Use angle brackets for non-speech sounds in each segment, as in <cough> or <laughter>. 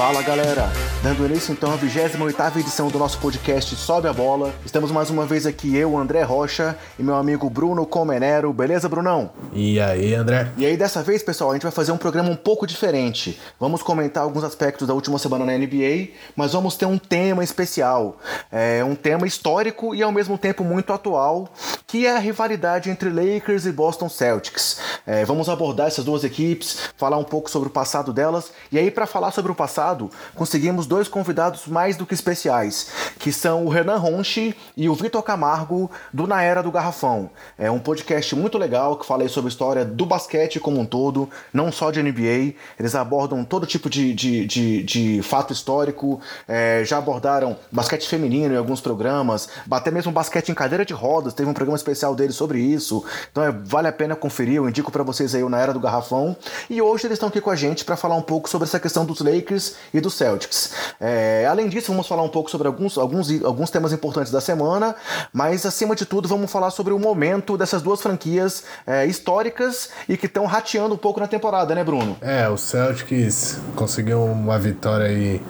Fala galera, dando início então à 28 edição do nosso podcast Sobe a Bola. Estamos mais uma vez aqui, eu, André Rocha, e meu amigo Bruno Comenero. Beleza, Brunão? E aí, André? E aí, dessa vez, pessoal, a gente vai fazer um programa um pouco diferente. Vamos comentar alguns aspectos da última semana na NBA, mas vamos ter um tema especial. É um tema histórico e ao mesmo tempo muito atual, que é a rivalidade entre Lakers e Boston Celtics. É, vamos abordar essas duas equipes, falar um pouco sobre o passado delas, e aí, para falar sobre o passado, passado, conseguimos dois convidados mais do que especiais, que são o Renan Ronchi e o Vitor Camargo, do Na Era do Garrafão. É um podcast muito legal que fala sobre a história do basquete como um todo, não só de NBA. Eles abordam todo tipo de, de, de, de fato histórico, é, já abordaram basquete feminino em alguns programas, até mesmo basquete em cadeira de rodas, teve um programa especial deles sobre isso. Então é, vale a pena conferir, eu indico para vocês aí o Na Era do Garrafão. E hoje eles estão aqui com a gente para falar um pouco sobre essa questão dos Lakers e do Celtics. É, além disso, vamos falar um pouco sobre alguns, alguns, alguns temas importantes da semana, mas acima de tudo, vamos falar sobre o momento dessas duas franquias é, históricas e que estão rateando um pouco na temporada, né, Bruno? É, o Celtics conseguiu uma vitória aí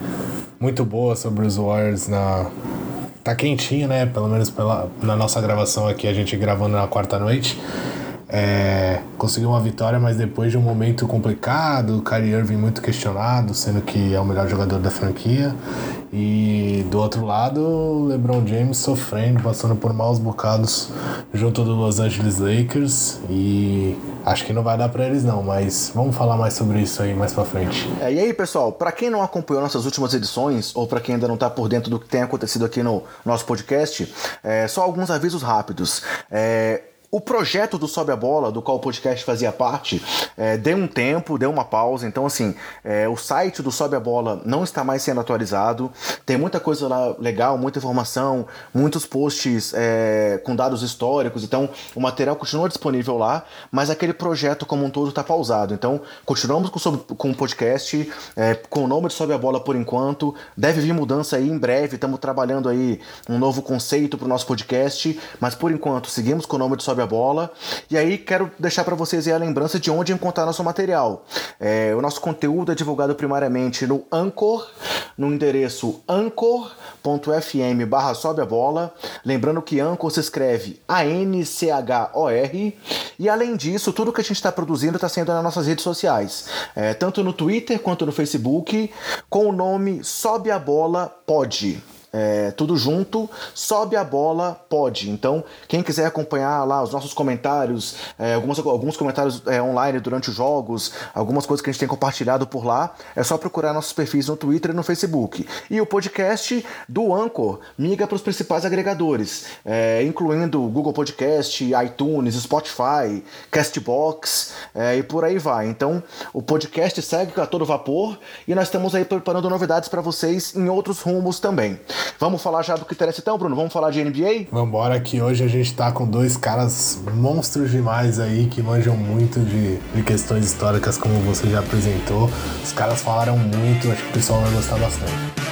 muito boa sobre os Warriors na. Tá quentinho, né? Pelo menos pela, na nossa gravação aqui, a gente gravando na quarta noite. É, conseguiu uma vitória, mas depois de um momento complicado, o Kyrie Irving muito questionado, sendo que é o melhor jogador da franquia. E do outro lado, o LeBron James sofrendo, passando por maus bocados junto do Los Angeles Lakers. E acho que não vai dar para eles não, mas vamos falar mais sobre isso aí mais para frente. É, e aí, pessoal, para quem não acompanhou nossas últimas edições ou para quem ainda não tá por dentro do que tem acontecido aqui no nosso podcast, é, só alguns avisos rápidos. É, o projeto do Sobe a Bola, do qual o podcast fazia parte, é, deu um tempo, deu uma pausa. Então, assim, é, o site do Sobe a Bola não está mais sendo atualizado. Tem muita coisa lá legal, muita informação, muitos posts é, com dados históricos. Então, o material continua disponível lá, mas aquele projeto como um todo está pausado. Então, continuamos com, com o podcast, é, com o nome de Sobe a Bola por enquanto. Deve vir mudança aí em breve. Estamos trabalhando aí um novo conceito para o nosso podcast, mas por enquanto seguimos com o nome de Sobe a Bola. E aí quero deixar para vocês a lembrança de onde encontrar nosso material. É, o nosso conteúdo é divulgado primariamente no Anchor, no endereço anchor.fm barra sobe a bola. Lembrando que Anchor se escreve A-N-C-H-O-R. E além disso, tudo que a gente está produzindo está sendo nas nossas redes sociais, é, tanto no Twitter quanto no Facebook, com o nome Sobe a Bola Pode. É, tudo junto, sobe a bola, pode. Então, quem quiser acompanhar lá os nossos comentários, é, alguns, alguns comentários é, online durante os jogos, algumas coisas que a gente tem compartilhado por lá, é só procurar nossos perfis no Twitter e no Facebook. E o podcast do Anchor migra para os principais agregadores, é, incluindo Google Podcast, iTunes, Spotify, Castbox é, e por aí vai. Então, o podcast segue a todo vapor e nós estamos aí preparando novidades para vocês em outros rumos também. Vamos falar já do que interessa então, Bruno? Vamos falar de NBA? Vambora, que hoje a gente tá com dois caras monstros demais aí que manjam muito de, de questões históricas, como você já apresentou. Os caras falaram muito, acho que o pessoal vai gostar bastante.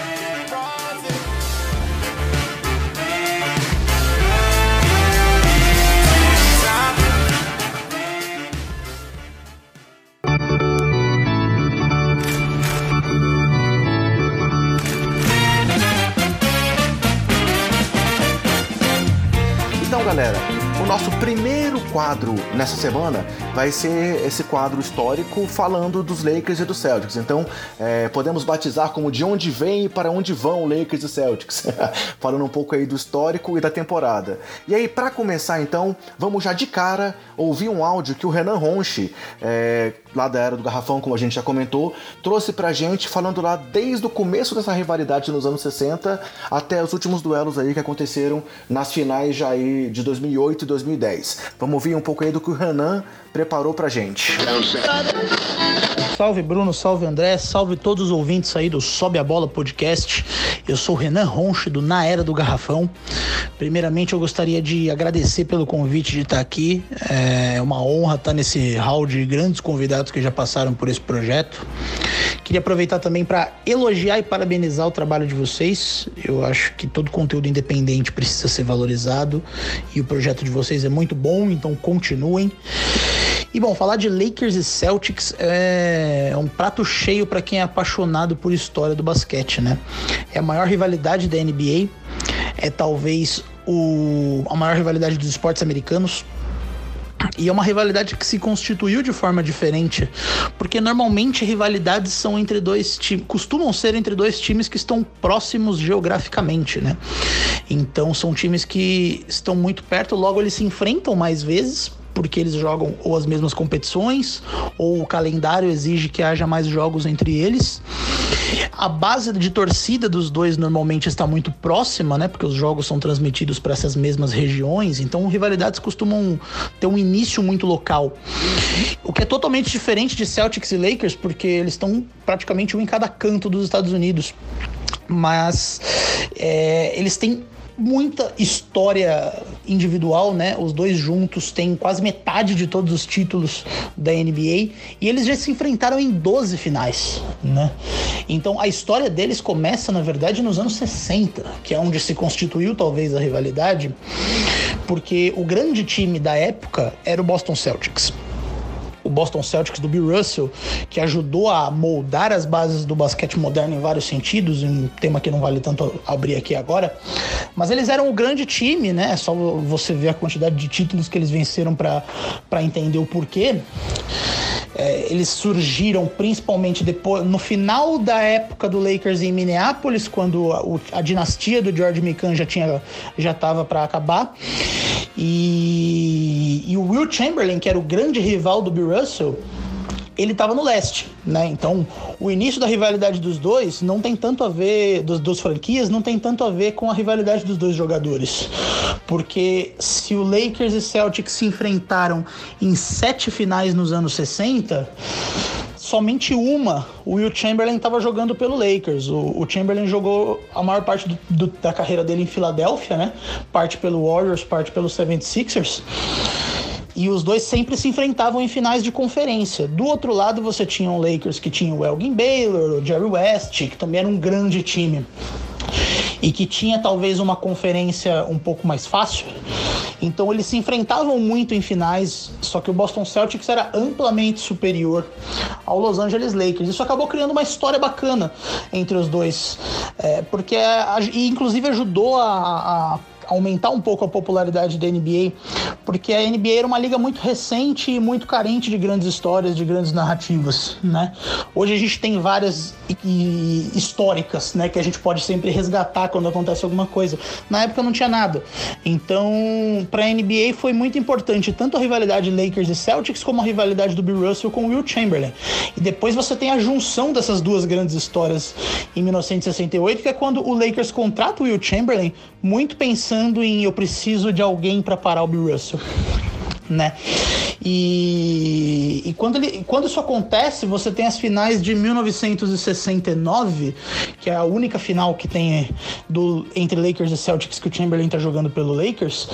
Nosso primeiro quadro nessa semana vai ser esse quadro histórico falando dos Lakers e dos Celtics. Então, é, podemos batizar como de onde vem e para onde vão Lakers e Celtics. <laughs> falando um pouco aí do histórico e da temporada. E aí, para começar então, vamos já de cara ouvir um áudio que o Renan Ronchi, é, lá da Era do Garrafão, como a gente já comentou, trouxe pra gente falando lá desde o começo dessa rivalidade nos anos 60 até os últimos duelos aí que aconteceram nas finais já aí de 2008 e 2010. Vamos ouvir um pouco aí do que o Renan preparou pra gente. Salve Bruno, salve André, salve todos os ouvintes aí do Sobe a Bola Podcast. Eu sou o Renan Ronche do Na Era do Garrafão. Primeiramente eu gostaria de agradecer pelo convite de estar aqui. É uma honra estar nesse hall de grandes convidados que já passaram por esse projeto. Queria aproveitar também para elogiar e parabenizar o trabalho de vocês. Eu acho que todo conteúdo independente precisa ser valorizado e o projeto de vocês é muito bom, então continuem. E bom, falar de Lakers e Celtics é um prato cheio para quem é apaixonado por história do basquete, né? É a maior rivalidade da NBA, é talvez o, a maior rivalidade dos esportes americanos. E é uma rivalidade que se constituiu de forma diferente, porque normalmente rivalidades são entre dois times, costumam ser entre dois times que estão próximos geograficamente, né? Então são times que estão muito perto, logo eles se enfrentam mais vezes, porque eles jogam ou as mesmas competições, ou o calendário exige que haja mais jogos entre eles. A base de torcida dos dois normalmente está muito próxima, né? Porque os jogos são transmitidos para essas mesmas regiões, então rivalidades costumam ter um início muito local. O que é totalmente diferente de Celtics e Lakers, porque eles estão praticamente um em cada canto dos Estados Unidos. Mas é, eles têm muita história individual, né? Os dois juntos têm quase metade de todos os títulos da NBA e eles já se enfrentaram em 12 finais, né? Então a história deles começa, na verdade, nos anos 60, que é onde se constituiu talvez a rivalidade, porque o grande time da época era o Boston Celtics o Boston Celtics do Bill Russell, que ajudou a moldar as bases do basquete moderno em vários sentidos, um tema que não vale tanto abrir aqui agora. Mas eles eram um grande time, né? É só você ver a quantidade de títulos que eles venceram para entender o porquê. É, eles surgiram principalmente depois, no final da época do Lakers em Minneapolis, quando a, a dinastia do George Mikan já tinha já estava para acabar. E, e o Will Chamberlain, que era o grande rival do Bill Russell, ele estava no leste, né? Então, o início da rivalidade dos dois não tem tanto a ver, dos, dos franquias, não tem tanto a ver com a rivalidade dos dois jogadores. Porque se o Lakers e Celtics se enfrentaram em sete finais nos anos 60, somente uma o Will Chamberlain estava jogando pelo Lakers. O, o, Chamberlain jogou a maior parte do, do, da carreira dele em Filadélfia, né? Parte pelo Warriors, parte pelo 76ers. E os dois sempre se enfrentavam em finais de conferência. Do outro lado, você tinha o Lakers que tinha o Elgin Baylor, o Jerry West, que também era um grande time e que tinha talvez uma conferência um pouco mais fácil. Então eles se enfrentavam muito em finais, só que o Boston Celtics era amplamente superior ao Los Angeles Lakers. Isso acabou criando uma história bacana entre os dois, é, porque e inclusive ajudou a, a aumentar um pouco a popularidade da NBA, porque a NBA era uma liga muito recente e muito carente de grandes histórias, de grandes narrativas, né? Hoje a gente tem várias históricas, né, que a gente pode sempre resgatar quando acontece alguma coisa. Na época não tinha nada. Então, para a NBA foi muito importante tanto a rivalidade Lakers e Celtics como a rivalidade do Bill Russell com Will Chamberlain. E depois você tem a junção dessas duas grandes histórias em 1968, que é quando o Lakers contrata o Will Chamberlain muito pensando em eu preciso de alguém para parar o Bill Russell né? E, e quando, ele, quando isso acontece, você tem as finais de 1969, que é a única final que tem do, entre Lakers e Celtics que o Chamberlain tá jogando pelo Lakers,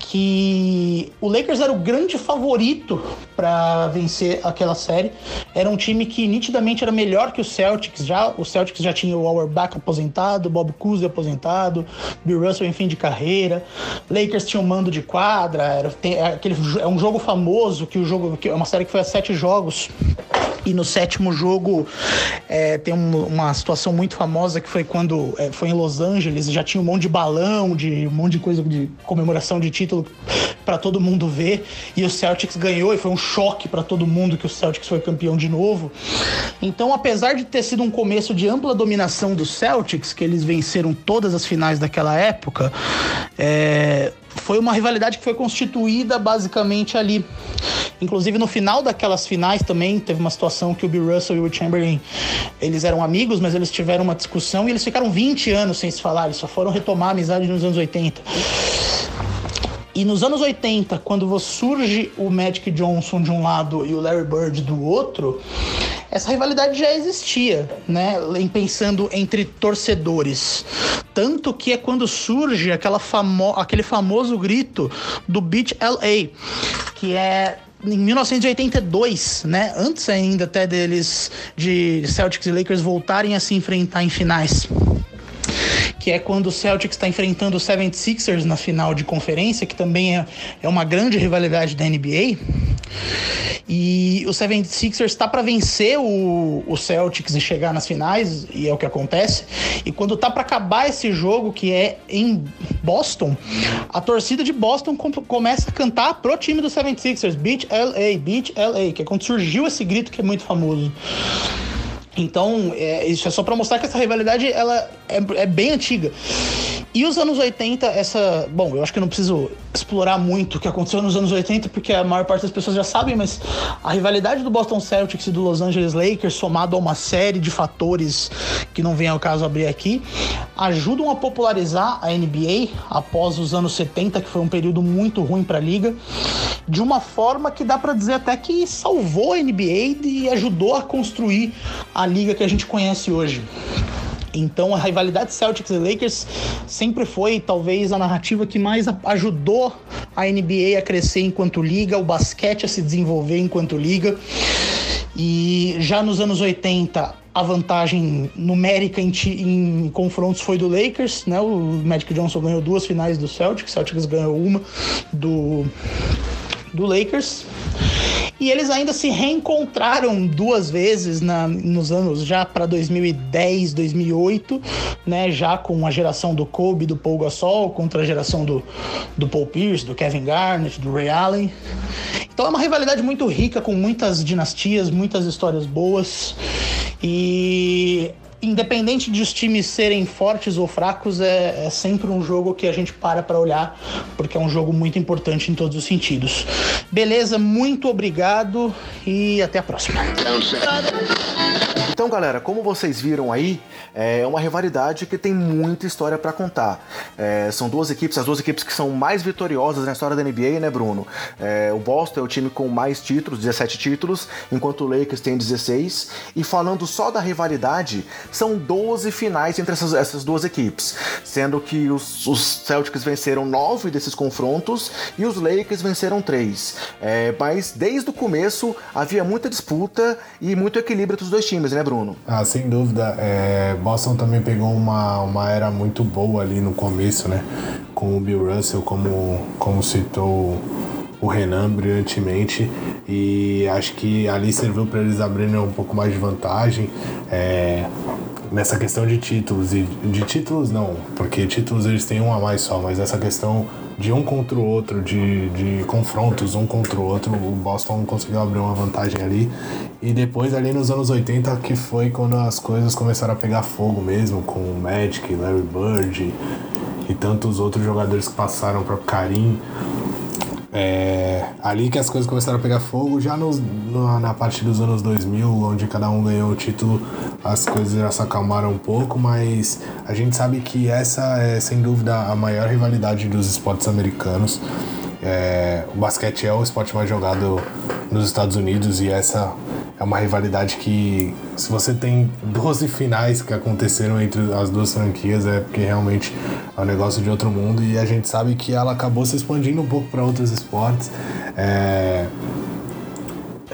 que o Lakers era o grande favorito para vencer aquela série. Era um time que nitidamente era melhor que o Celtics. Já o Celtics já tinha o Auerbach aposentado, Bob Cousy aposentado, Bill Russell em fim de carreira. Lakers tinha um mando de quadra. Era, tem, é, aquele, é um jogo famoso que o jogo que é uma série que foi a sete jogos. E no sétimo jogo é, tem um, uma situação muito famosa que foi quando é, foi em Los Angeles, já tinha um monte de balão, de um monte de coisa de comemoração de título para todo mundo ver. E o Celtics ganhou e foi um choque para todo mundo que o Celtics foi campeão de novo. Então, apesar de ter sido um começo de ampla dominação dos Celtics, que eles venceram todas as finais daquela época, é, foi uma rivalidade que foi constituída basicamente ali. Inclusive no final daquelas finais também teve uma situação que o Bill Russell e o Chamberlain, eles eram amigos, mas eles tiveram uma discussão e eles ficaram 20 anos sem se falar, eles só foram retomar a amizade nos anos 80. E nos anos 80, quando surge o Magic Johnson de um lado e o Larry Bird do outro, essa rivalidade já existia, né? Em pensando entre torcedores. Tanto que é quando surge aquela famo aquele famoso grito do Beat LA, que é em 1982, né? Antes ainda até deles de Celtics e Lakers voltarem a se enfrentar em finais que é quando o Celtics está enfrentando o 76ers na final de conferência, que também é, é uma grande rivalidade da NBA. E o 76ers está para vencer o, o Celtics e chegar nas finais, e é o que acontece. E quando tá para acabar esse jogo, que é em Boston, a torcida de Boston com, começa a cantar pro time do 76ers, Beat LA, Beat LA, que é quando surgiu esse grito que é muito famoso. Então, é, isso é só para mostrar que essa rivalidade ela é, é, bem antiga. E os anos 80, essa. Bom, eu acho que eu não preciso explorar muito o que aconteceu nos anos 80, porque a maior parte das pessoas já sabem, mas a rivalidade do Boston Celtics e do Los Angeles Lakers, somado a uma série de fatores que não vem ao caso abrir aqui, ajudam a popularizar a NBA após os anos 70, que foi um período muito ruim para a liga, de uma forma que dá para dizer até que salvou a NBA e ajudou a construir a liga que a gente conhece hoje. Então a rivalidade Celtics e Lakers sempre foi talvez a narrativa que mais ajudou a NBA a crescer enquanto liga, o basquete a se desenvolver enquanto liga. E já nos anos 80, a vantagem numérica em, em, confrontos foi do Lakers, né? O Magic Johnson ganhou duas finais do Celtics, Celtics ganhou uma do, do Lakers. E eles ainda se reencontraram duas vezes na, nos anos já para 2010, 2008, né? Já com a geração do Kobe, do Paul Gasol, contra a geração do, do Paul Pierce, do Kevin Garnett, do Ray Allen. Então é uma rivalidade muito rica, com muitas dinastias, muitas histórias boas. E independente de os times serem fortes ou fracos, é, é sempre um jogo que a gente para para olhar, porque é um jogo muito importante em todos os sentidos. Beleza, muito obrigado e até a próxima. Então, galera, como vocês viram aí, é uma rivalidade que tem muita história para contar. É, são duas equipes, as duas equipes que são mais vitoriosas na história da NBA, né, Bruno? É, o Boston é o time com mais títulos, 17 títulos, enquanto o Lakers tem 16. E falando só da rivalidade, são 12 finais entre essas, essas duas equipes, sendo que os, os Celtics venceram 9 desses confrontos e os Lakers venceram 3. É, mas desde o começo havia muita disputa e muito equilíbrio entre os dois times, né, Bruno? Ah, sem dúvida. É, Boston também pegou uma, uma era muito boa ali no começo, né? Com o Bill Russell, como, como citou o Renan brilhantemente e acho que ali serviu para eles abrirem um pouco mais de vantagem é, nessa questão de títulos e de títulos não porque títulos eles têm um a mais só mas essa questão de um contra o outro de, de confrontos um contra o outro o Boston conseguiu abrir uma vantagem ali. E depois ali nos anos 80 que foi quando as coisas começaram a pegar fogo mesmo com o Magic Larry Bird e, tantos outros jogadores que passaram para Karim é, ali que as coisas começaram a pegar fogo, já no, no, na parte dos anos 2000, onde cada um ganhou o título, as coisas já se acalmaram um pouco, mas a gente sabe que essa é sem dúvida a maior rivalidade dos esportes americanos. É, o basquete é o esporte mais jogado nos Estados Unidos e essa é uma rivalidade que, se você tem 12 finais que aconteceram entre as duas franquias, é porque realmente é um negócio de outro mundo e a gente sabe que ela acabou se expandindo um pouco para outros esportes. É,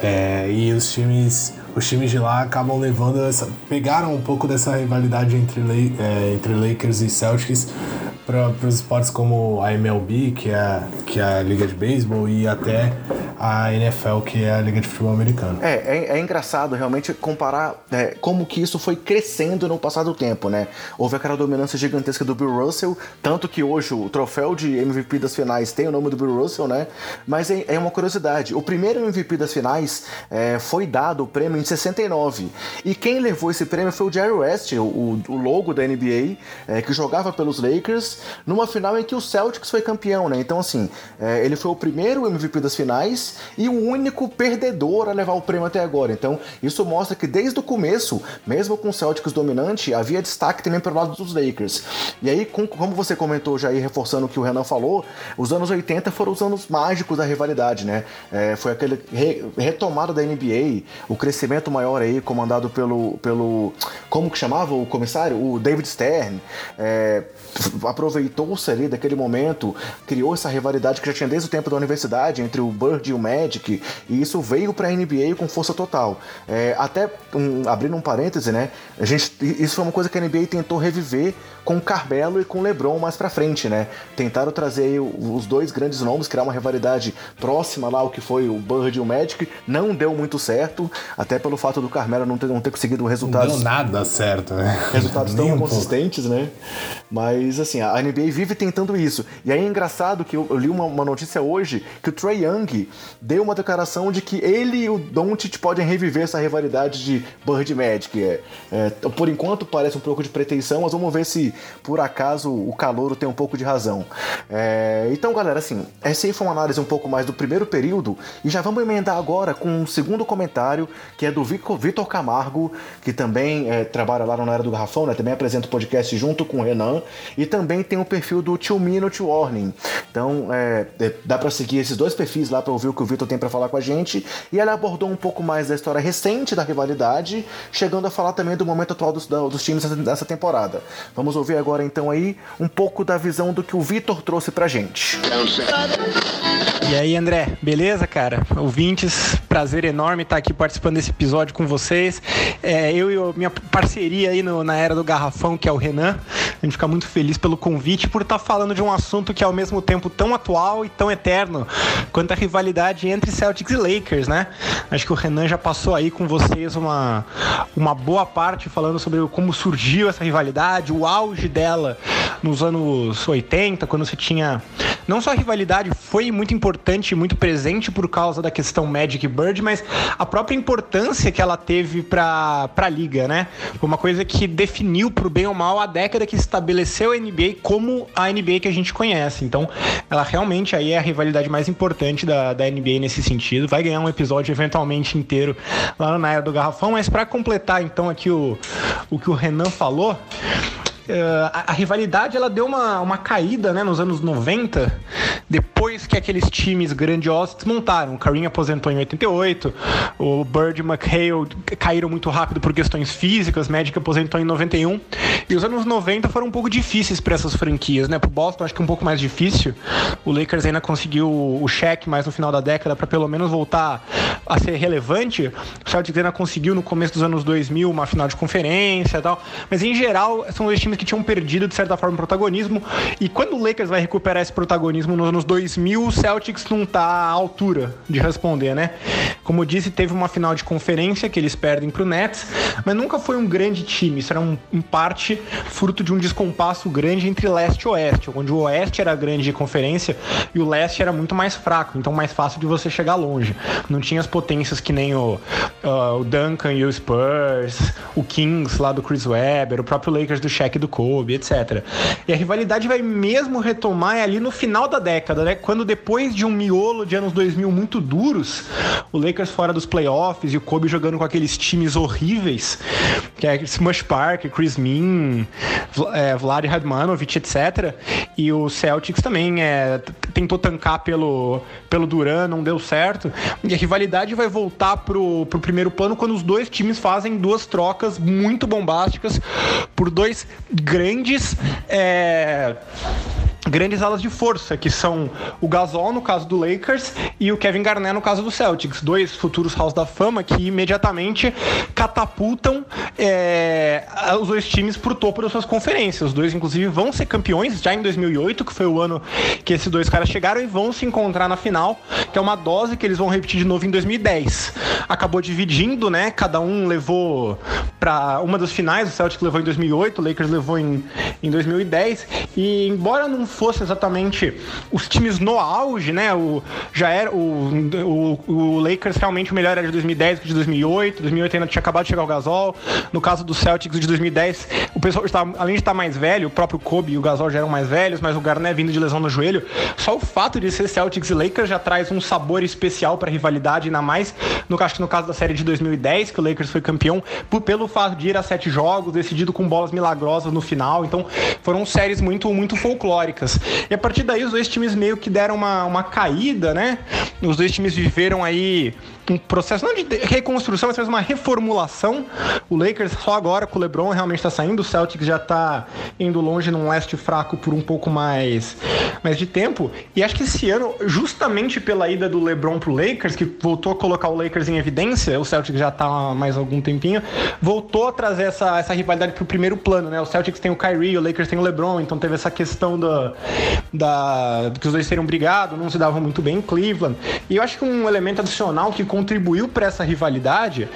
é, e os times os times de lá acabam levando essa. pegaram um pouco dessa rivalidade entre, é, entre Lakers e Celtics para os esportes como a MLB, que é, que é a Liga de Beisebol, e até a NFL, que é a Liga de Futebol Americano. É, é, é engraçado realmente comparar é, como que isso foi crescendo no passar do tempo, né? Houve aquela dominância gigantesca do Bill Russell, tanto que hoje o troféu de MVP das finais tem o nome do Bill Russell, né? Mas é, é uma curiosidade, o primeiro MVP das finais é, foi dado o prêmio em 69, e quem levou esse prêmio foi o Jerry West, o, o logo da NBA, é, que jogava pelos Lakers, numa final em que o Celtics foi campeão, né? Então, assim, é, ele foi o primeiro MVP das finais e o único perdedor a levar o prêmio até agora. Então, isso mostra que desde o começo, mesmo com o Celtics dominante, havia destaque também pelo lado dos Lakers. E aí, com, como você comentou já aí, reforçando o que o Renan falou, os anos 80 foram os anos mágicos da rivalidade, né? É, foi aquele re, retomada da NBA, o crescimento maior aí, comandado pelo, pelo como que chamava o comissário? O David Stern. É, aproveitou-se ali daquele momento, criou essa rivalidade que já tinha desde o tempo da universidade entre o Bird o Magic, e isso veio para a NBA com força total. É, até um, abrindo um parêntese, né? A gente, isso foi uma coisa que a NBA tentou reviver com o Carmelo e com o LeBron mais para frente, né? Tentaram trazer os dois grandes nomes, criar uma rivalidade próxima lá ao que foi o Bird e o Magic, não deu muito certo, até pelo fato do Carmelo não ter, não ter conseguido resultados. Não deu nada certo, né? Resultados <laughs> tão um consistentes, pouco. né? Mas assim, a NBA vive tentando isso. E aí é engraçado que eu, eu li uma, uma, notícia hoje que o Trey Young deu uma declaração de que ele e o Doncic podem reviver essa rivalidade de Bird Magic. É, é, por enquanto parece um pouco de pretensão, mas vamos ver se por acaso o calouro tem um pouco de razão. É, então, galera, assim, essa aí foi uma análise um pouco mais do primeiro período e já vamos emendar agora com um segundo comentário que é do Vitor Camargo, que também é, trabalha lá Na Era do Garrafão, né? Também apresenta o podcast junto com o Renan e também tem o perfil do Two Minute Warning. Então, é, é dá para seguir esses dois perfis lá para ouvir o que o Vitor tem para falar com a gente. E ela abordou um pouco mais da história recente da rivalidade, chegando a falar também do momento atual dos, dos times dessa temporada. Vamos ouvir agora então aí um pouco da visão do que o Vitor trouxe pra gente. E aí, André, beleza, cara? Ouvintes, prazer enorme estar aqui participando desse episódio com vocês. É, eu e a minha parceria aí no, na era do Garrafão, que é o Renan, a gente fica muito feliz pelo convite, por estar falando de um assunto que é ao mesmo tempo tão atual e tão eterno quanto a rivalidade entre Celtics e Lakers, né? Acho que o Renan já passou aí com vocês uma, uma boa parte falando sobre como surgiu essa rivalidade, o auge dela nos anos 80, quando você tinha. Não só a rivalidade foi muito importante muito presente por causa da questão Magic Bird, mas a própria importância que ela teve para a liga, né? Uma coisa que definiu, pro bem ou mal, a década que estabeleceu a NBA como a NBA que a gente conhece. Então, ela realmente aí é a rivalidade mais importante da, da NBA nesse sentido. Vai ganhar um episódio eventualmente inteiro lá na era do Garrafão, mas para completar então aqui o, o que o Renan falou, a, a, rivalidade ela deu uma, uma caída né, nos anos 90, depois que aqueles times grandiosos desmontaram. O Kareem aposentou em 88, o Bird e o McHale caíram muito rápido por questões físicas, Magic aposentou em 91. E os anos 90 foram um pouco difíceis para essas franquias, né? Pro Boston acho que um pouco mais difícil. O Lakers ainda conseguiu o cheque mais no final da década para pelo menos voltar a ser relevante. O Celtics ainda conseguiu no começo dos anos 2000 uma final de conferência e tal. Mas em geral, são dois times times que tinham perdido, de certa forma, protagonismo. E quando o Lakers vai recuperar esse protagonismo nos anos 2000, o Celtics não tá à altura de responder, né? Como eu disse, teve uma final de conferência que eles perdem pro Nets, mas nunca foi um grande time. Isso era, um, em parte, fruto de um descompasso grande entre leste e oeste, onde o oeste era grande de conferência e o leste era muito mais fraco, então mais fácil de você chegar longe. Não tinha as potências que nem o, uh, o Duncan e o Spurs, o Kings lá do Chris Webber, o próprio Lakers do Shaq do Kobe, etc. E a rivalidade vai mesmo retomar ali no final da década, né? Quando depois de um miolo de anos 2000 muito duros, o Lakers fora dos playoffs e o Kobe jogando com aqueles times horríveis, que é Smush Park, Chris Min, é, Vlad Radmanovic, etc. E o Celtics também é, tentou tancar pelo, pelo Duran, não deu certo. E a rivalidade vai voltar pro, pro primeiro plano quando os dois times fazem duas trocas muito bombásticas por dois grandes. É grandes alas de força, que são o Gasol no caso do Lakers e o Kevin Garnett no caso do Celtics, dois futuros Halls da Fama que imediatamente catapultam é, os dois times para o topo das suas conferências. Os dois, inclusive, vão ser campeões já em 2008, que foi o ano que esses dois caras chegaram e vão se encontrar na final, que é uma dose que eles vão repetir de novo em 2010. Acabou dividindo, né? Cada um levou para uma das finais, o Celtics levou em 2008, o Lakers levou em, em 2010 e embora não fosse exatamente os times no auge, né? O, já era o, o, o Lakers realmente o melhor era de 2010 que de 2008. 2008 ainda tinha acabado de chegar o Gasol. No caso do Celtics de 2010, o pessoal estava, além de estar mais velho, o próprio Kobe e o Gasol já eram mais velhos, mas o Garnett vindo de lesão no joelho. Só o fato de ser Celtics e Lakers já traz um sabor especial para a rivalidade, ainda mais no, acho que no caso da série de 2010, que o Lakers foi campeão, por, pelo fato de ir a sete jogos, decidido com bolas milagrosas no final. Então foram séries muito, muito folclóricas. Lakers. E a partir daí os dois times meio que deram uma, uma caída, né? Os dois times viveram aí um processo não de reconstrução, mas uma reformulação. O Lakers só agora com o LeBron realmente está saindo, o Celtics já está indo longe num leste fraco por um pouco mais, mais de tempo. E acho que esse ano, justamente pela ida do LeBron pro Lakers, que voltou a colocar o Lakers em evidência, o Celtics já está há mais algum tempinho, voltou a trazer essa, essa rivalidade pro primeiro plano, né? O Celtics tem o Kyrie, o Lakers tem o LeBron, então teve essa questão da, da que os dois seriam brigados, não se davam muito bem em Cleveland. E eu acho que um elemento adicional que contribuiu para essa rivalidade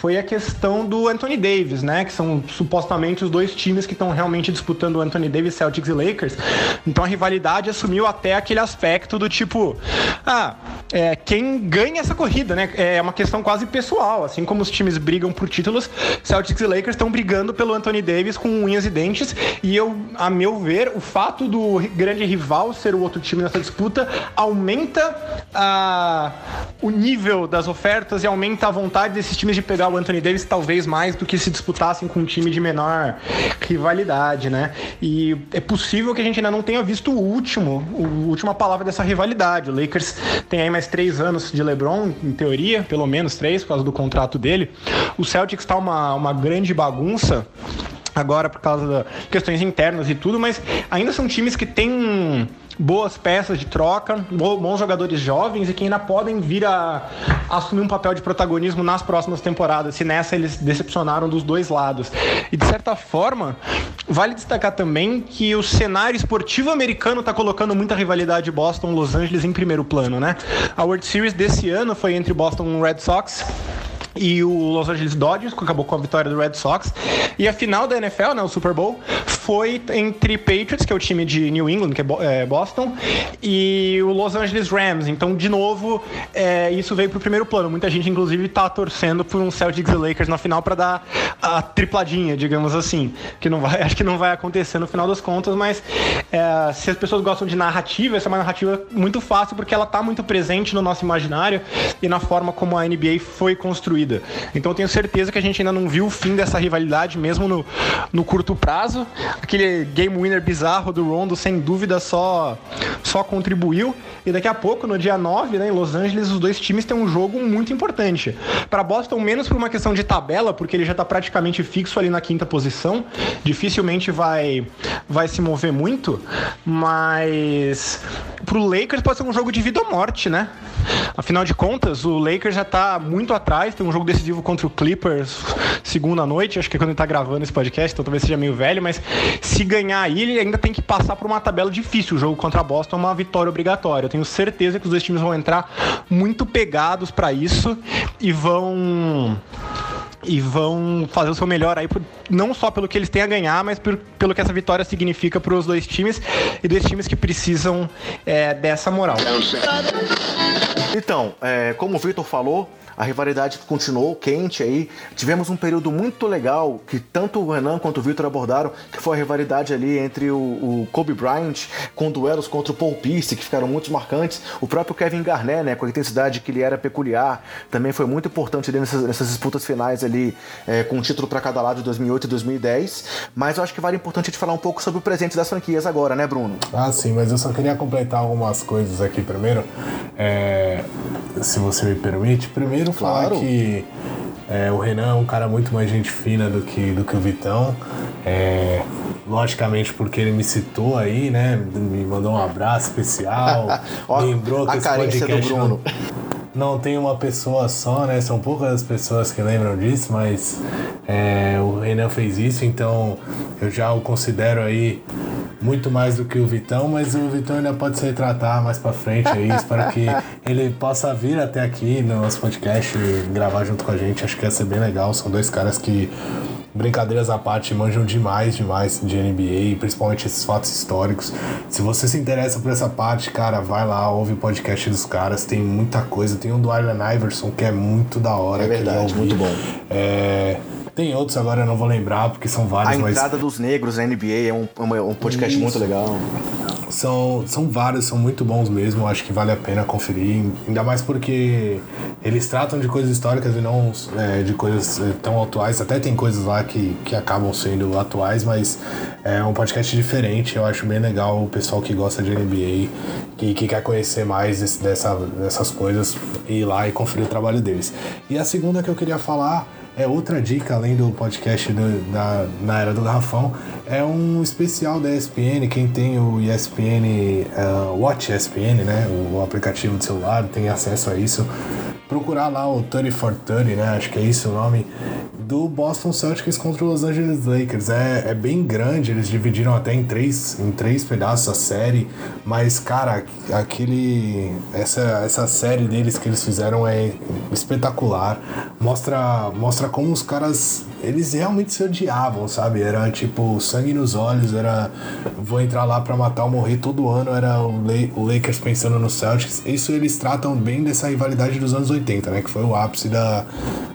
foi a questão do Anthony Davis, né? Que são supostamente os dois times que estão realmente disputando o Anthony Davis, Celtics e Lakers. Então a rivalidade assumiu até aquele aspecto do tipo, ah, é, quem ganha essa corrida, né? É uma questão quase pessoal, assim como os times brigam por títulos, Celtics e Lakers estão brigando pelo Anthony Davis com unhas e dentes. E eu, a meu ver, o fato do grande rival ser o outro time nessa disputa aumenta a, o nível das ofertas e aumenta a vontade desses times de pegar o Anthony Davis talvez mais do que se disputassem com um time de menor rivalidade, né? E é possível que a gente ainda não tenha visto o último, a última palavra dessa rivalidade. O Lakers tem aí mais três anos de LeBron, em teoria, pelo menos três, por causa do contrato dele. O Celtics está uma, uma grande bagunça agora por causa de questões internas e tudo, mas ainda são times que têm boas peças de troca, bons jogadores jovens e que ainda podem vir a assumir um papel de protagonismo nas próximas temporadas, se nessa eles decepcionaram dos dois lados. E de certa forma, vale destacar também que o cenário esportivo americano está colocando muita rivalidade Boston-Los Angeles em primeiro plano, né? A World Series desse ano foi entre Boston Red Sox e o Los Angeles Dodgers, que acabou com a vitória do Red Sox. E a final da NFL, né, o Super Bowl, foi entre Patriots, que é o time de New England, que é, é Boston, e o Los Angeles Rams. Então, de novo, é, isso veio pro primeiro plano. Muita gente, inclusive, tá torcendo por um Celtics e Lakers na final para dar a tripladinha, digamos assim. Que não vai, <laughs> acho que não vai acontecer no final das contas, mas é, se as pessoas gostam de narrativa, essa é uma narrativa muito fácil porque ela tá muito presente no nosso imaginário e na forma como a NBA foi construída. Então eu tenho certeza que a gente ainda não viu o fim dessa rivalidade, mesmo no, no curto prazo. Aquele game winner bizarro do Rondo, sem dúvida, só, só contribuiu. E daqui a pouco, no dia 9, né, em Los Angeles, os dois times têm um jogo muito importante. Para Boston, menos por uma questão de tabela, porque ele já está praticamente fixo ali na quinta posição. Dificilmente vai, vai se mover muito. Mas pro Lakers pode ser um jogo de vida ou morte, né? Afinal de contas, o Lakers já está muito atrás, tem um jogo decisivo contra o Clippers segunda noite, acho que é quando ele tá gravando esse podcast, então talvez seja meio velho, mas se ganhar aí, ele ainda tem que passar por uma tabela difícil. O jogo contra a Boston é uma vitória obrigatória. Eu tenho certeza que os dois times vão entrar muito pegados para isso e vão e vão fazer o seu melhor aí, não só pelo que eles têm a ganhar, mas por, pelo que essa vitória significa para os dois times e dois times que precisam é, dessa moral. Então, é, como o Victor falou, a rivalidade continuou quente aí. Tivemos um período muito legal que tanto o Renan quanto o Victor abordaram, que foi a rivalidade ali entre o, o Kobe Bryant com duelos contra o Paul Pierce, que ficaram muito marcantes. O próprio Kevin Garnett, né, com a intensidade que ele era peculiar, também foi muito importante nessas, nessas, disputas finais ali, é, com um título para cada lado de 2008 e 2010. Mas eu acho que vale importante a gente falar um pouco sobre o presente das franquias agora, né, Bruno? Ah, sim, mas eu só queria completar algumas coisas aqui primeiro, é, se você me permite. Primeiro, falar claro. que é, o Renan é um cara muito mais gente fina do que, do que o Vitão. É, logicamente porque ele me citou aí, né? Me mandou um abraço especial. <laughs> lembrou que esse podcast não, não, tem uma pessoa só, né? São poucas as pessoas que lembram disso, mas é, o Renan fez isso, então eu já o considero aí muito mais do que o Vitão, mas o Vitão ainda pode se retratar mais pra frente aí. <laughs> Espero que ele possa vir até aqui no nosso podcast e gravar junto com a gente. Acho que ia ser bem legal. São dois caras que, brincadeiras à parte, manjam demais, demais de NBA, principalmente esses fatos históricos. Se você se interessa por essa parte, cara, vai lá, ouve o podcast dos caras. Tem muita coisa. Tem um do Allen Iverson que é muito da hora. É verdade, muito bom. É tem outros agora, eu não vou lembrar, porque são vários. A mas... entrada dos negros na NBA é um, é um podcast Isso. muito legal. São, são vários, são muito bons mesmo, acho que vale a pena conferir, ainda mais porque eles tratam de coisas históricas e não é, de coisas é, tão atuais. Até tem coisas lá que, que acabam sendo atuais, mas é um podcast diferente. Eu acho bem legal o pessoal que gosta de NBA, que, que quer conhecer mais desse, dessa, dessas coisas, ir lá e conferir o trabalho deles. E a segunda que eu queria falar é outra dica, além do podcast do, da, na Era do Garrafão, é um especial da ESPN. Quem tem o ESPN, uh, Watch ESPN, né? O, o aplicativo do celular, tem acesso a isso procurar lá o 30 for 30, né? Acho que é isso o nome. Do Boston Celtics contra os Los Angeles Lakers. É, é bem grande, eles dividiram até em três, em três pedaços a série. Mas, cara, aquele. Essa, essa série deles que eles fizeram é espetacular. Mostra, mostra como os caras eles realmente se odiavam, sabe? Era tipo sangue nos olhos, era vou entrar lá para matar ou morrer todo ano, era o, o Lakers pensando no Celtics. Isso eles tratam bem dessa rivalidade dos anos 80, né? Que foi o ápice da,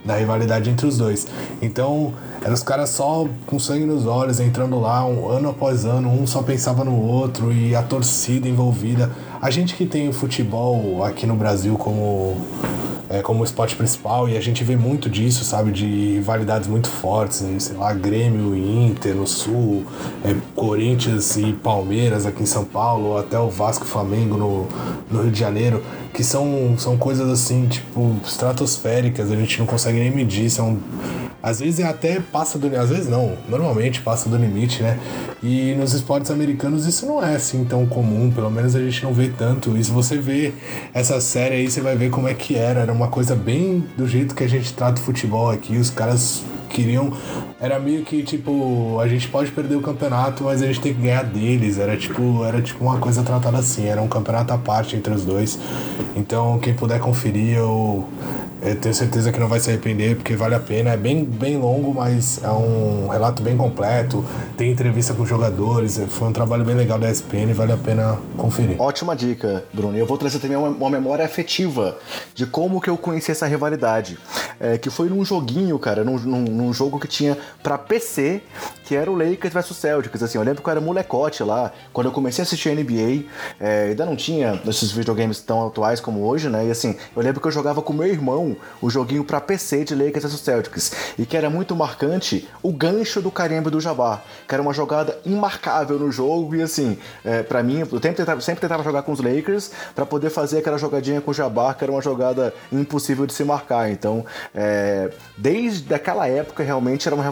da rivalidade entre os dois. Então, eram os caras só com sangue nos olhos, entrando lá um ano após ano, um só pensava no outro e a torcida envolvida. A gente que tem o futebol aqui no Brasil como é, como esporte principal e a gente vê muito disso, sabe? De rivalidades muito fortes, né? sei lá, Grêmio e Inter no Sul, é, Corinthians e Palmeiras aqui em São Paulo, até o Vasco Flamengo no, no Rio de Janeiro, que são, são coisas assim, tipo, estratosféricas, a gente não consegue nem medir, são às vezes é até passa do às vezes não, normalmente passa do limite, né? E nos esportes americanos isso não é assim tão comum, pelo menos a gente não vê tanto. E se você vê essa série aí, você vai ver como é que era, era uma coisa bem do jeito que a gente trata o futebol aqui, os caras queriam. Era meio que tipo, a gente pode perder o campeonato, mas a gente tem que ganhar deles. Era tipo, era tipo uma coisa tratada assim, era um campeonato à parte entre os dois. Então, quem puder conferir, eu eu tenho certeza que não vai se arrepender, porque vale a pena. É bem, bem longo, mas é um relato bem completo. Tem entrevista com jogadores. Foi um trabalho bem legal da ESPN vale a pena conferir. Ótima dica, Bruno. Eu vou trazer também uma, uma memória afetiva de como que eu conheci essa rivalidade. É, que foi num joguinho, cara, num, num, num jogo que tinha para PC, que era o Lakers vs Celtics. Assim, eu lembro que eu era molecote lá, quando eu comecei a assistir NBA, é, ainda não tinha esses videogames tão atuais como hoje, né? E assim, eu lembro que eu jogava com meu irmão o joguinho para PC de Lakers vs Celtics, e que era muito marcante o gancho do carimbo do Jabbar, que era uma jogada imarcável no jogo, e assim, é, para mim, eu sempre tentava, sempre tentava jogar com os Lakers para poder fazer aquela jogadinha com o Jabbar, que era uma jogada impossível de se marcar. Então, é, desde aquela época, realmente era uma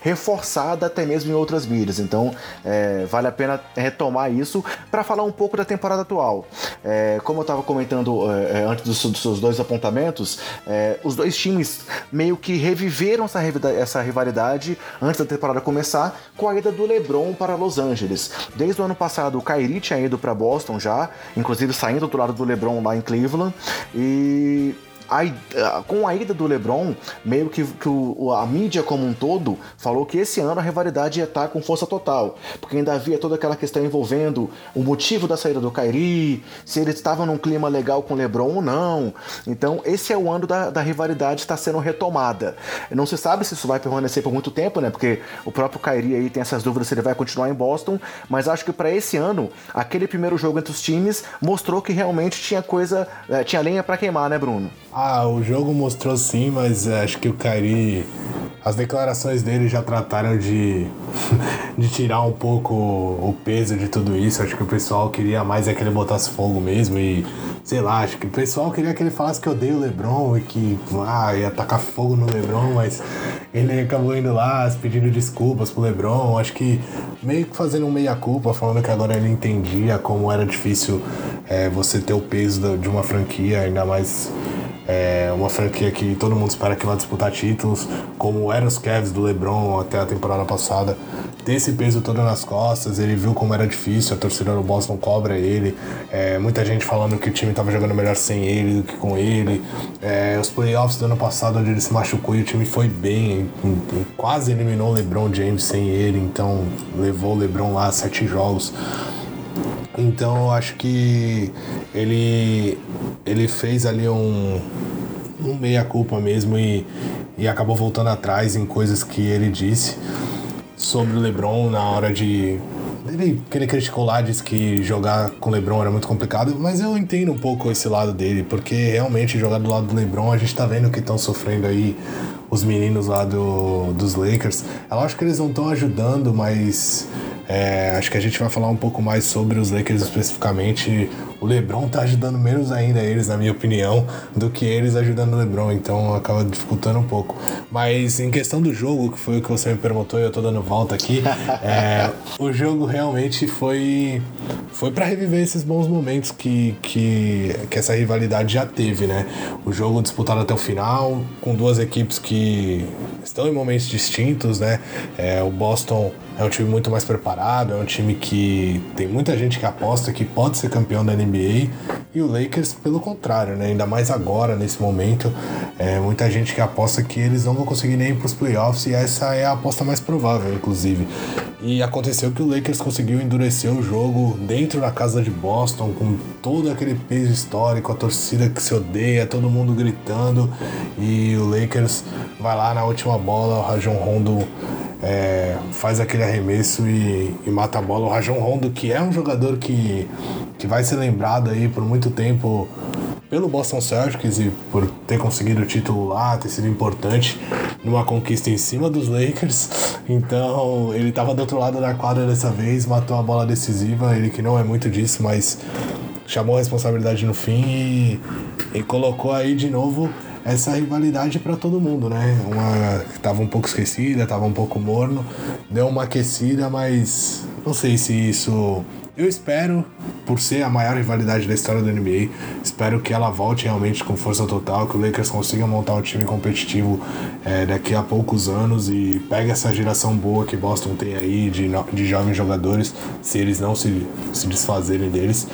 reforçada até mesmo em outras mídias. Então, é, vale a pena retomar isso para falar um pouco da temporada atual. É, como eu estava comentando é, é, antes dos, dos seus dois apontamentos, é, os dois times meio que reviveram essa, essa rivalidade antes da temporada começar com a ida do LeBron para Los Angeles. Desde o ano passado, o Kyrie tinha ido para Boston já, inclusive saindo do lado do LeBron lá em Cleveland, e a, com a ida do LeBron, meio que, que o, a mídia como um todo falou que esse ano a rivalidade ia estar com força total, porque ainda havia toda aquela questão envolvendo o motivo da saída do Kyrie, se ele estava num clima legal com o LeBron ou não. Então, esse é o ano da, da rivalidade está sendo retomada. Não se sabe se isso vai permanecer por muito tempo, né? Porque o próprio Kyrie aí tem essas dúvidas se ele vai continuar em Boston, mas acho que para esse ano, aquele primeiro jogo entre os times mostrou que realmente tinha coisa, é, tinha lenha para queimar, né, Bruno? Ah, o jogo mostrou sim, mas é, acho que o Kairi. As declarações dele já trataram de, <laughs> de tirar um pouco o peso de tudo isso. Acho que o pessoal queria mais é que ele botasse fogo mesmo e, sei lá, acho que o pessoal queria que ele falasse que odeia o Lebron e que ah, ia tacar fogo no Lebron, mas ele acabou indo lá pedindo desculpas pro Lebron. Acho que meio que fazendo um meia-culpa, falando que agora ele entendia como era difícil é, você ter o peso de uma franquia, ainda mais é uma franquia que todo mundo espera que vai disputar títulos, como eram os Cavs do LeBron até a temporada passada. Ter esse peso todo nas costas, ele viu como era difícil, a torcida do Boston cobra ele. É, muita gente falando que o time estava jogando melhor sem ele do que com ele. É, os playoffs do ano passado, onde ele se machucou e o time foi bem, quase eliminou o LeBron James sem ele, então levou o LeBron lá a sete jogos. Então eu acho que ele, ele fez ali um, um meia-culpa mesmo e, e acabou voltando atrás em coisas que ele disse sobre o LeBron na hora de ele, que ele criticou lá, disse que jogar com o LeBron era muito complicado, mas eu entendo um pouco esse lado dele, porque realmente jogar do lado do LeBron, a gente tá vendo que estão sofrendo aí os meninos lá do, dos Lakers. É lógico que eles não estão ajudando, mas é, acho que a gente vai falar um pouco mais sobre os Lakers especificamente. O LeBron tá ajudando menos ainda eles, na minha opinião, do que eles ajudando o LeBron, então acaba dificultando um pouco. Mas em questão do jogo, que foi o que você me perguntou e eu tô dando volta aqui, <laughs> é, o jogo realmente foi foi para reviver esses bons momentos que, que, que essa rivalidade já teve, né? O jogo disputado até o final, com duas equipes que estão em momentos distintos, né? É, o Boston é um time muito mais preparado, é um time que tem muita gente que aposta que pode ser campeão da NBA e o Lakers, pelo contrário, né? ainda mais agora, nesse momento, é muita gente que aposta que eles não vão conseguir nem ir para os playoffs e essa é a aposta mais provável, inclusive. E aconteceu que o Lakers conseguiu endurecer o jogo dentro da casa de Boston, com todo aquele peso histórico, a torcida que se odeia, todo mundo gritando, e o Lakers vai lá na última bola, o Rajon Rondo é, faz aquele arremesso e, e, mata a bola. O Rajon Rondo, que é um jogador que, que vai ser lembrado aí por muito tempo pelo Boston Celtics e por ter conseguido o título lá, ter sido importante numa conquista em cima dos Lakers. Então ele estava do outro lado da quadra dessa vez, matou a bola decisiva. Ele que não é muito disso, mas chamou a responsabilidade no fim e, e colocou aí de novo essa rivalidade para todo mundo, né? Uma tava um pouco esquecida, tava um pouco morno, deu uma aquecida, mas não sei se isso eu espero, por ser a maior rivalidade da história da NBA, espero que ela volte realmente com força total, que o Lakers consiga montar um time competitivo é, daqui a poucos anos e pegue essa geração boa que Boston tem aí de, de jovens jogadores, se eles não se, se desfazerem deles,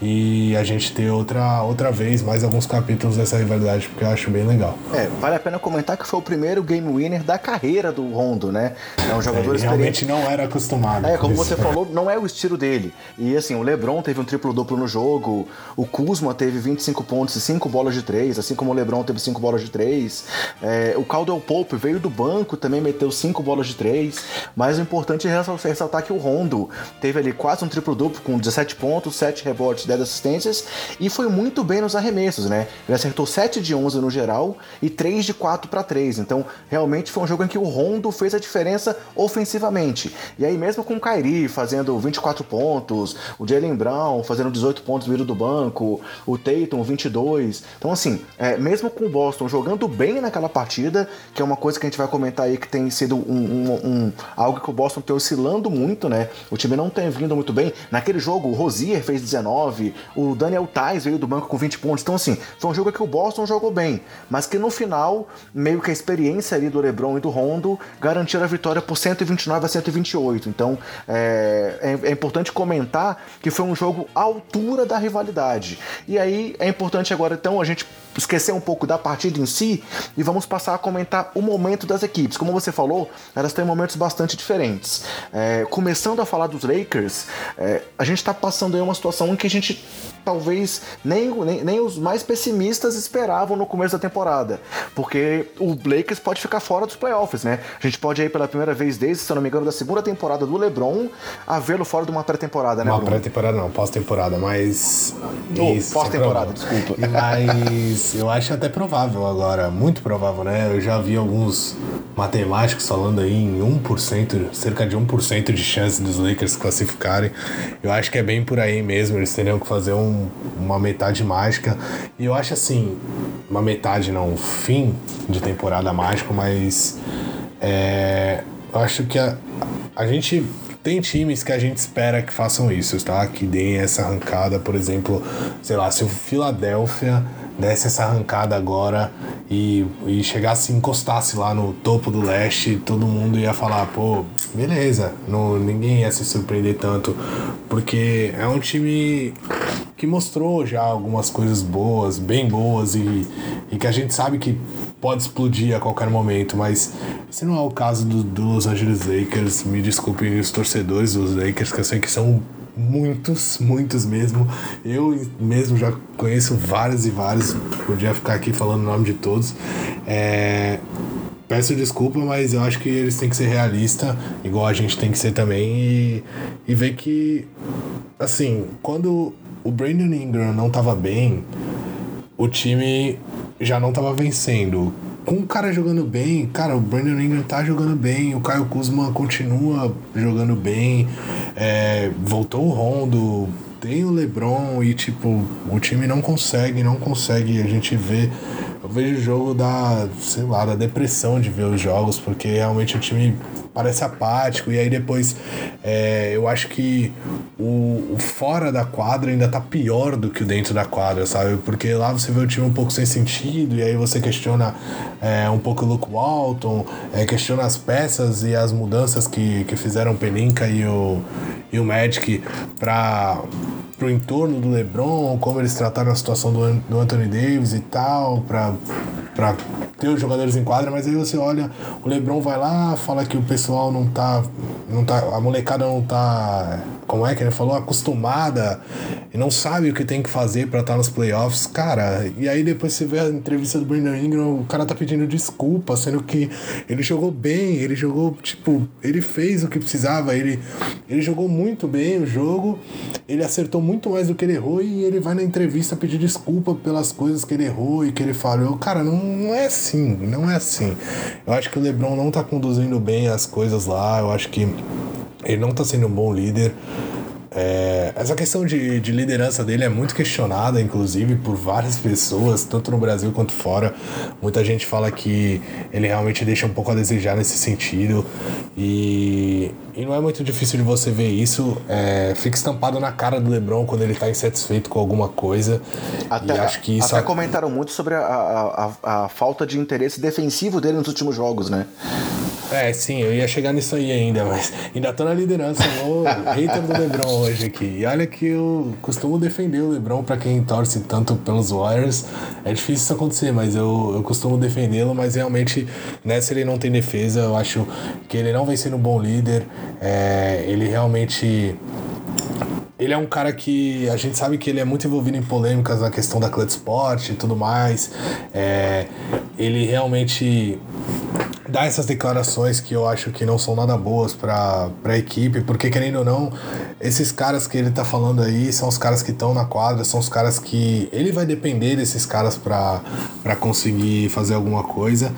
e a gente ter outra, outra vez mais alguns capítulos dessa rivalidade, porque eu acho bem legal. É, vale a pena comentar que foi o primeiro game winner da carreira do Rondo, né? É um jogador é, realmente não era acostumado. É, como você falou, não é o estilo dele. E assim, o LeBron teve um triplo-duplo no jogo, o Kuzma teve 25 pontos e 5 bolas de 3, assim como o LeBron teve 5 bolas de 3. É, o Caldwell Pope veio do banco, também meteu 5 bolas de 3. Mas o importante é ressaltar que o Rondo teve ali quase um triplo-duplo com 17 pontos, 7 rebotes, 10 assistências e foi muito bem nos arremessos, né? Ele acertou 7 de 11 no geral e 3 de 4 para 3. Então, realmente foi um jogo em que o Rondo fez a diferença ofensivamente. E aí, mesmo com o Kyrie fazendo 24 pontos, o Jalen Brown fazendo 18 pontos vindo do banco, o Tatum 22. Então, assim, é, mesmo com o Boston jogando bem naquela partida, que é uma coisa que a gente vai comentar aí que tem sido um, um, um algo que o Boston tem oscilando muito, né? O time não tem vindo muito bem. Naquele jogo, o Rosier fez 19, o Daniel Tais veio do banco com 20 pontos. Então, assim, foi um jogo que o Boston jogou bem, mas que no final, meio que a experiência ali do LeBron e do Rondo garantiram a vitória por 129 a 128. Então, é, é, é importante comentar que foi um jogo à altura da rivalidade. E aí é importante agora então a gente esquecer um pouco da partida em si e vamos passar a comentar o momento das equipes. Como você falou, elas têm momentos bastante diferentes. É, começando a falar dos Lakers, é, a gente está passando aí uma situação em que a gente talvez nem, nem, nem, os mais pessimistas esperavam no começo da temporada, porque o Lakers pode ficar fora dos playoffs, né? A gente pode aí pela primeira vez desde, se eu não me engano, da segunda temporada do LeBron a vê-lo fora de uma pré-temporada, né? Uma pré-temporada não, pós-temporada, mas oh, pós-temporada, desculpa. Mas mas eu acho até provável agora, muito provável, né? Eu já vi alguns matemáticos falando aí em 1%, cerca de 1% de chance dos Lakers classificarem. Eu acho que é bem por aí mesmo, eles teriam que fazer um, uma metade mágica. E eu acho assim, uma metade não, um fim de temporada mágico, mas é, eu acho que a, a gente tem times que a gente espera que façam isso, tá? Que deem essa arrancada, por exemplo, sei lá, se o Philadelphia desse essa arrancada agora e, e chegasse, encostasse lá no topo do leste, todo mundo ia falar, pô, beleza, não, ninguém ia se surpreender tanto, porque é um time que mostrou já algumas coisas boas, bem boas, e, e que a gente sabe que pode explodir a qualquer momento, mas esse não é o caso do, do Los Angeles Lakers. Me desculpem os torcedores dos Lakers, que eu sei que são muitos, muitos mesmo. Eu mesmo já conheço vários e vários, podia ficar aqui falando o nome de todos. É... peço desculpa, mas eu acho que eles têm que ser realistas, igual a gente tem que ser também, e, e ver que, assim, quando o Brandon Ingram não tava bem, o time já não tava vencendo. Com o cara jogando bem, cara, o Brandon Ingram tá jogando bem, o Caio Kuzma continua jogando bem, é, voltou o Rondo, tem o LeBron e, tipo, o time não consegue, não consegue. A gente vê. Eu vejo o jogo da, sei lá, da depressão de ver os jogos, porque realmente o time parece apático. E aí depois é, eu acho que o, o, fora da quadra ainda tá pior do que o dentro da quadra, sabe? Porque lá você vê o time um pouco sem sentido, e aí você questiona é, um pouco o Luke Walton, é, questiona as peças e as mudanças que, que fizeram o Pelinka e o, e o Magic para pro entorno do LeBron, como eles trataram a situação do, do Anthony Davis e tal, para para ter os jogadores em quadra, mas aí você olha, o LeBron vai lá, fala que o pessoal não tá não tá a molecada não tá, como é que ele falou, acostumada e não sabe o que tem que fazer para estar tá nos playoffs. Cara, e aí depois você vê a entrevista do Brandon Ingram, o cara tá pedindo desculpa, sendo que ele jogou bem, ele jogou, tipo, ele fez o que precisava, ele ele jogou muito bem o jogo, ele acertou muito mais do que ele errou e ele vai na entrevista pedir desculpa pelas coisas que ele errou e que ele falhou. Cara, não, não é assim, não é assim. Eu acho que o LeBron não tá conduzindo bem as coisas lá, eu acho que ele não tá sendo um bom líder. É, essa questão de, de liderança dele é muito questionada, inclusive, por várias pessoas, tanto no Brasil quanto fora. Muita gente fala que ele realmente deixa um pouco a desejar nesse sentido. E, e não é muito difícil de você ver isso. É, fica estampado na cara do LeBron quando ele está insatisfeito com alguma coisa. Até, acho que isso até comentaram muito sobre a, a, a, a falta de interesse defensivo dele nos últimos jogos, né? É, sim, eu ia chegar nisso aí ainda, mas ainda tô na liderança, o hater do Lebron hoje aqui. E olha que eu costumo defender o Lebron para quem torce tanto pelos Warriors. É difícil isso acontecer, mas eu, eu costumo defendê-lo, mas realmente nessa ele não tem defesa. Eu acho que ele não vem sendo um bom líder. É, ele realmente ele é um cara que a gente sabe que ele é muito envolvido em polêmicas na questão da Clutch Sport e tudo mais. É, ele realmente dá essas declarações que eu acho que não são nada boas para a equipe, porque querendo ou não, esses caras que ele tá falando aí são os caras que estão na quadra, são os caras que ele vai depender desses caras para conseguir fazer alguma coisa.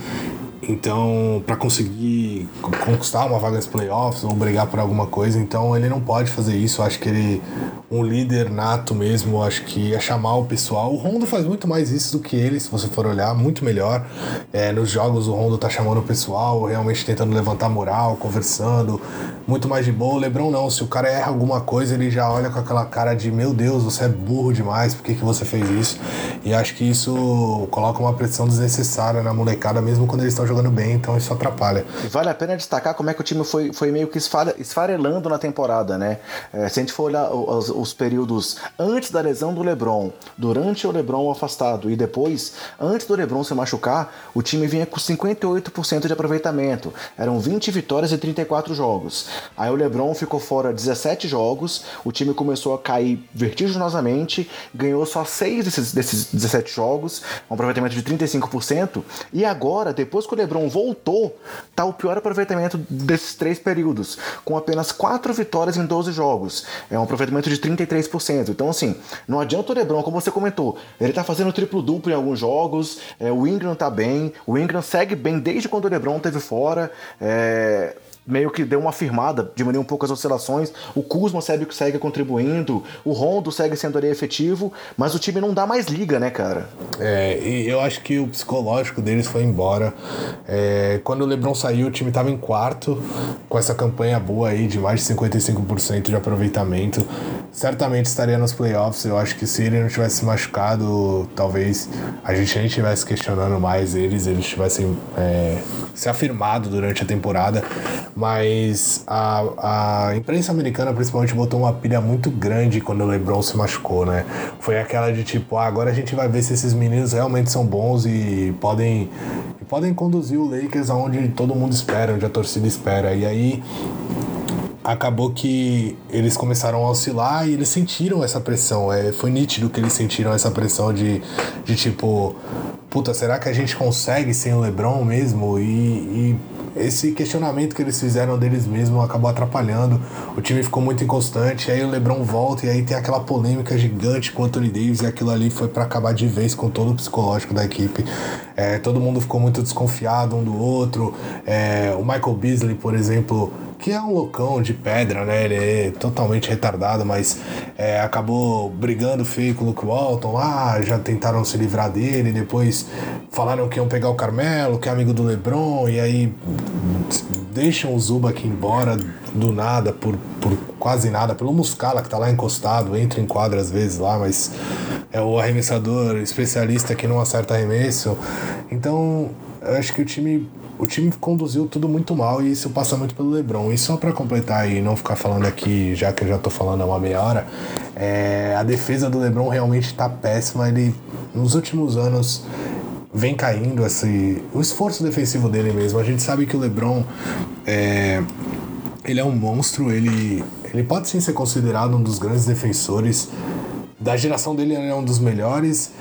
Então, para conseguir conquistar uma vaga nos playoffs ou brigar por alguma coisa, então ele não pode fazer isso. Eu acho que ele, um líder nato mesmo, acho que ia chamar o pessoal. O Rondo faz muito mais isso do que ele, se você for olhar, muito melhor. É, nos jogos o Rondo tá chamando o pessoal, realmente tentando levantar moral, conversando, muito mais de boa. O Lebron não, se o cara erra alguma coisa, ele já olha com aquela cara de meu Deus, você é burro demais, por que, que você fez isso? E acho que isso coloca uma pressão desnecessária na molecada, mesmo quando eles estão jogando bem, então isso atrapalha. Vale a pena destacar como é que o time foi, foi meio que esfarelando na temporada, né? É, se a gente for olhar os, os, períodos antes da lesão do LeBron, durante o LeBron afastado e depois, antes do LeBron se machucar, o time vinha com 58% de aproveitamento. Eram 20 vitórias e 34 jogos. Aí o LeBron ficou fora 17 jogos, o time começou a cair vertiginosamente, ganhou só 6 desses, desses 17 jogos, um aproveitamento de 35%, e agora, depois que o LeBron voltou, tá o pior aproveitamento desses três períodos, com apenas 4 vitórias em 12 jogos. É um aproveitamento de 33%. Então, assim, não adianta o LeBron, como você comentou, ele tá fazendo triplo-duplo em alguns jogos, é, o Ingram tá bem, o Ingram segue bem desde quando o LeBron teve fora. É, meio que deu uma firmada, diminuiu um pouco as oscilações. O Kuzma segue, segue contribuindo, o Rondo segue sendo ali efetivo, mas o time não dá mais liga, né, cara? É, e eu acho que o psicológico deles foi embora. É, quando o LeBron saiu, o time estava em quarto, com essa campanha boa aí de mais de 55% de aproveitamento. Certamente estaria nos playoffs. Eu acho que se ele não tivesse se machucado, talvez a gente nem estivesse questionando mais eles, eles tivessem é, se afirmado durante a temporada mas a, a imprensa americana principalmente botou uma pilha muito grande quando o LeBron se machucou, né? Foi aquela de tipo, ah, agora a gente vai ver se esses meninos realmente são bons e podem, e podem conduzir o Lakers aonde todo mundo espera, onde a torcida espera. E aí acabou que eles começaram a oscilar e eles sentiram essa pressão. É, foi nítido que eles sentiram essa pressão de, de tipo puta, será que a gente consegue sem o LeBron mesmo? E, e esse questionamento que eles fizeram deles mesmos acabou atrapalhando. O time ficou muito inconstante, aí o LeBron volta e aí tem aquela polêmica gigante com o Anthony Davis e aquilo ali foi para acabar de vez com todo o psicológico da equipe. É, todo mundo ficou muito desconfiado um do outro. É, o Michael Beasley, por exemplo, que é um loucão de pedra, né? Ele é totalmente retardado, mas é, acabou brigando feio com o Luke Walton lá, já tentaram se livrar dele, depois falaram que iam pegar o Carmelo, que é amigo do LeBron, e aí deixam o Zubac embora do nada, por, por quase nada, pelo Muscala que tá lá encostado, entra em quadra às vezes lá, mas é o arremessador especialista que não acerta arremesso. Então, eu acho que o time o time conduziu tudo muito mal e isso passa muito pelo LeBron. E só para completar e não ficar falando aqui, já que eu já tô falando há uma meia hora, é, a defesa do LeBron realmente tá péssima. Ele, nos últimos anos, vem caindo esse, o esforço defensivo dele mesmo. A gente sabe que o LeBron é, ele é um monstro, ele, ele pode sim ser considerado um dos grandes defensores. Da geração dele, ele é um dos melhores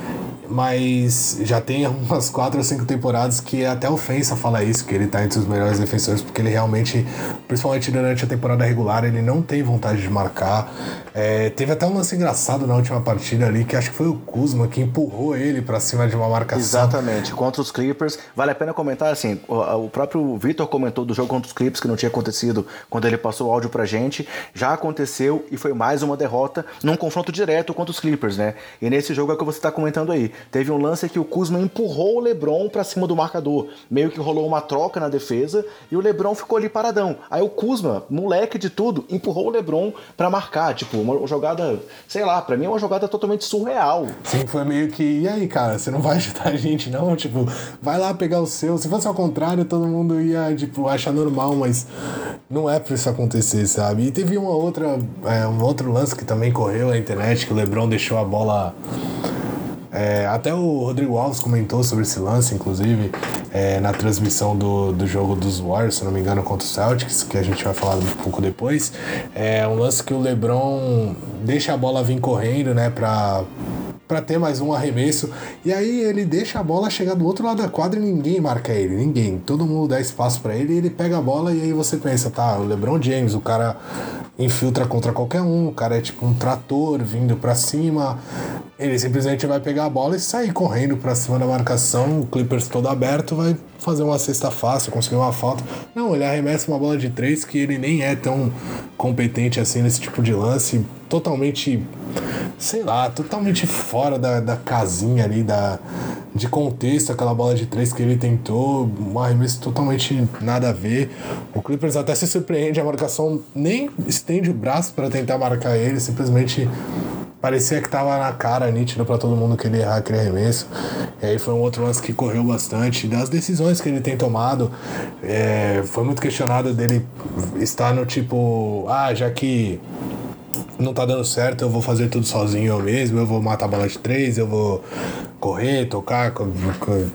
mas já tem <laughs> umas 4 ou 5 temporadas que até ofensa falar isso, que ele tá entre os melhores defensores, porque ele realmente, principalmente durante a temporada regular, ele não tem vontade de marcar. É, teve até um lance engraçado na última partida ali, que acho que foi o Kuzma que empurrou ele para cima de uma marcação. Exatamente, contra os Clippers. Vale a pena comentar assim: o, o próprio Vitor comentou do jogo contra os Clippers, que não tinha acontecido quando ele passou o áudio pra gente. Já aconteceu e foi mais uma derrota num confronto direto contra os Clippers, né? E nesse jogo é o que você tá comentando aí. Teve um lance que o Kuzma empurrou o LeBron para cima do marcador. Meio que rolou uma troca na defesa e o LeBron ficou ali paradão. Aí o Kuzma, moleque de tudo, empurrou o LeBron para marcar. Tipo, uma jogada, sei lá, para mim é uma jogada totalmente surreal. Sim, foi meio que, e aí, cara, você não vai ajudar a gente não? Tipo, vai lá pegar o seu. Se fosse ao contrário, todo mundo ia, tipo, achar normal, mas não é pra isso acontecer, sabe? E teve uma outra, é, um outro lance que também correu na internet, que o LeBron deixou a bola é, até o Rodrigo Alves comentou sobre esse lance, inclusive, é, na transmissão do, do jogo dos Warriors, se não me engano, contra o Celtics, que a gente vai falar um pouco depois. É um lance que o LeBron deixa a bola vir correndo, né, pra, para ter mais um arremesso. E aí ele deixa a bola chegar do outro lado da quadra e ninguém marca ele, ninguém. Todo mundo dá espaço para ele e ele pega a bola e aí você pensa, tá, o LeBron James, o cara infiltra contra qualquer um, o cara é tipo um trator vindo para cima. Ele simplesmente vai pegar a bola e sair correndo para cima da marcação, o Clippers todo aberto, vai fazer uma cesta fácil, conseguir uma falta. Não, ele arremessa uma bola de três que ele nem é tão competente assim nesse tipo de lance, totalmente, sei lá, totalmente fora da, da casinha ali, da, de contexto, aquela bola de três que ele tentou, um arremesso totalmente nada a ver. O Clippers até se surpreende, a marcação nem estende o braço para tentar marcar ele, simplesmente parecia que tava na cara, nítido para todo mundo que ele errar aquele arremesso. E aí foi um outro lance que correu bastante. Das decisões que ele tem tomado, é, foi muito questionado dele estar no tipo, ah, já que não tá dando certo, eu vou fazer tudo sozinho eu mesmo, eu vou matar a bola de três, eu vou correr, tocar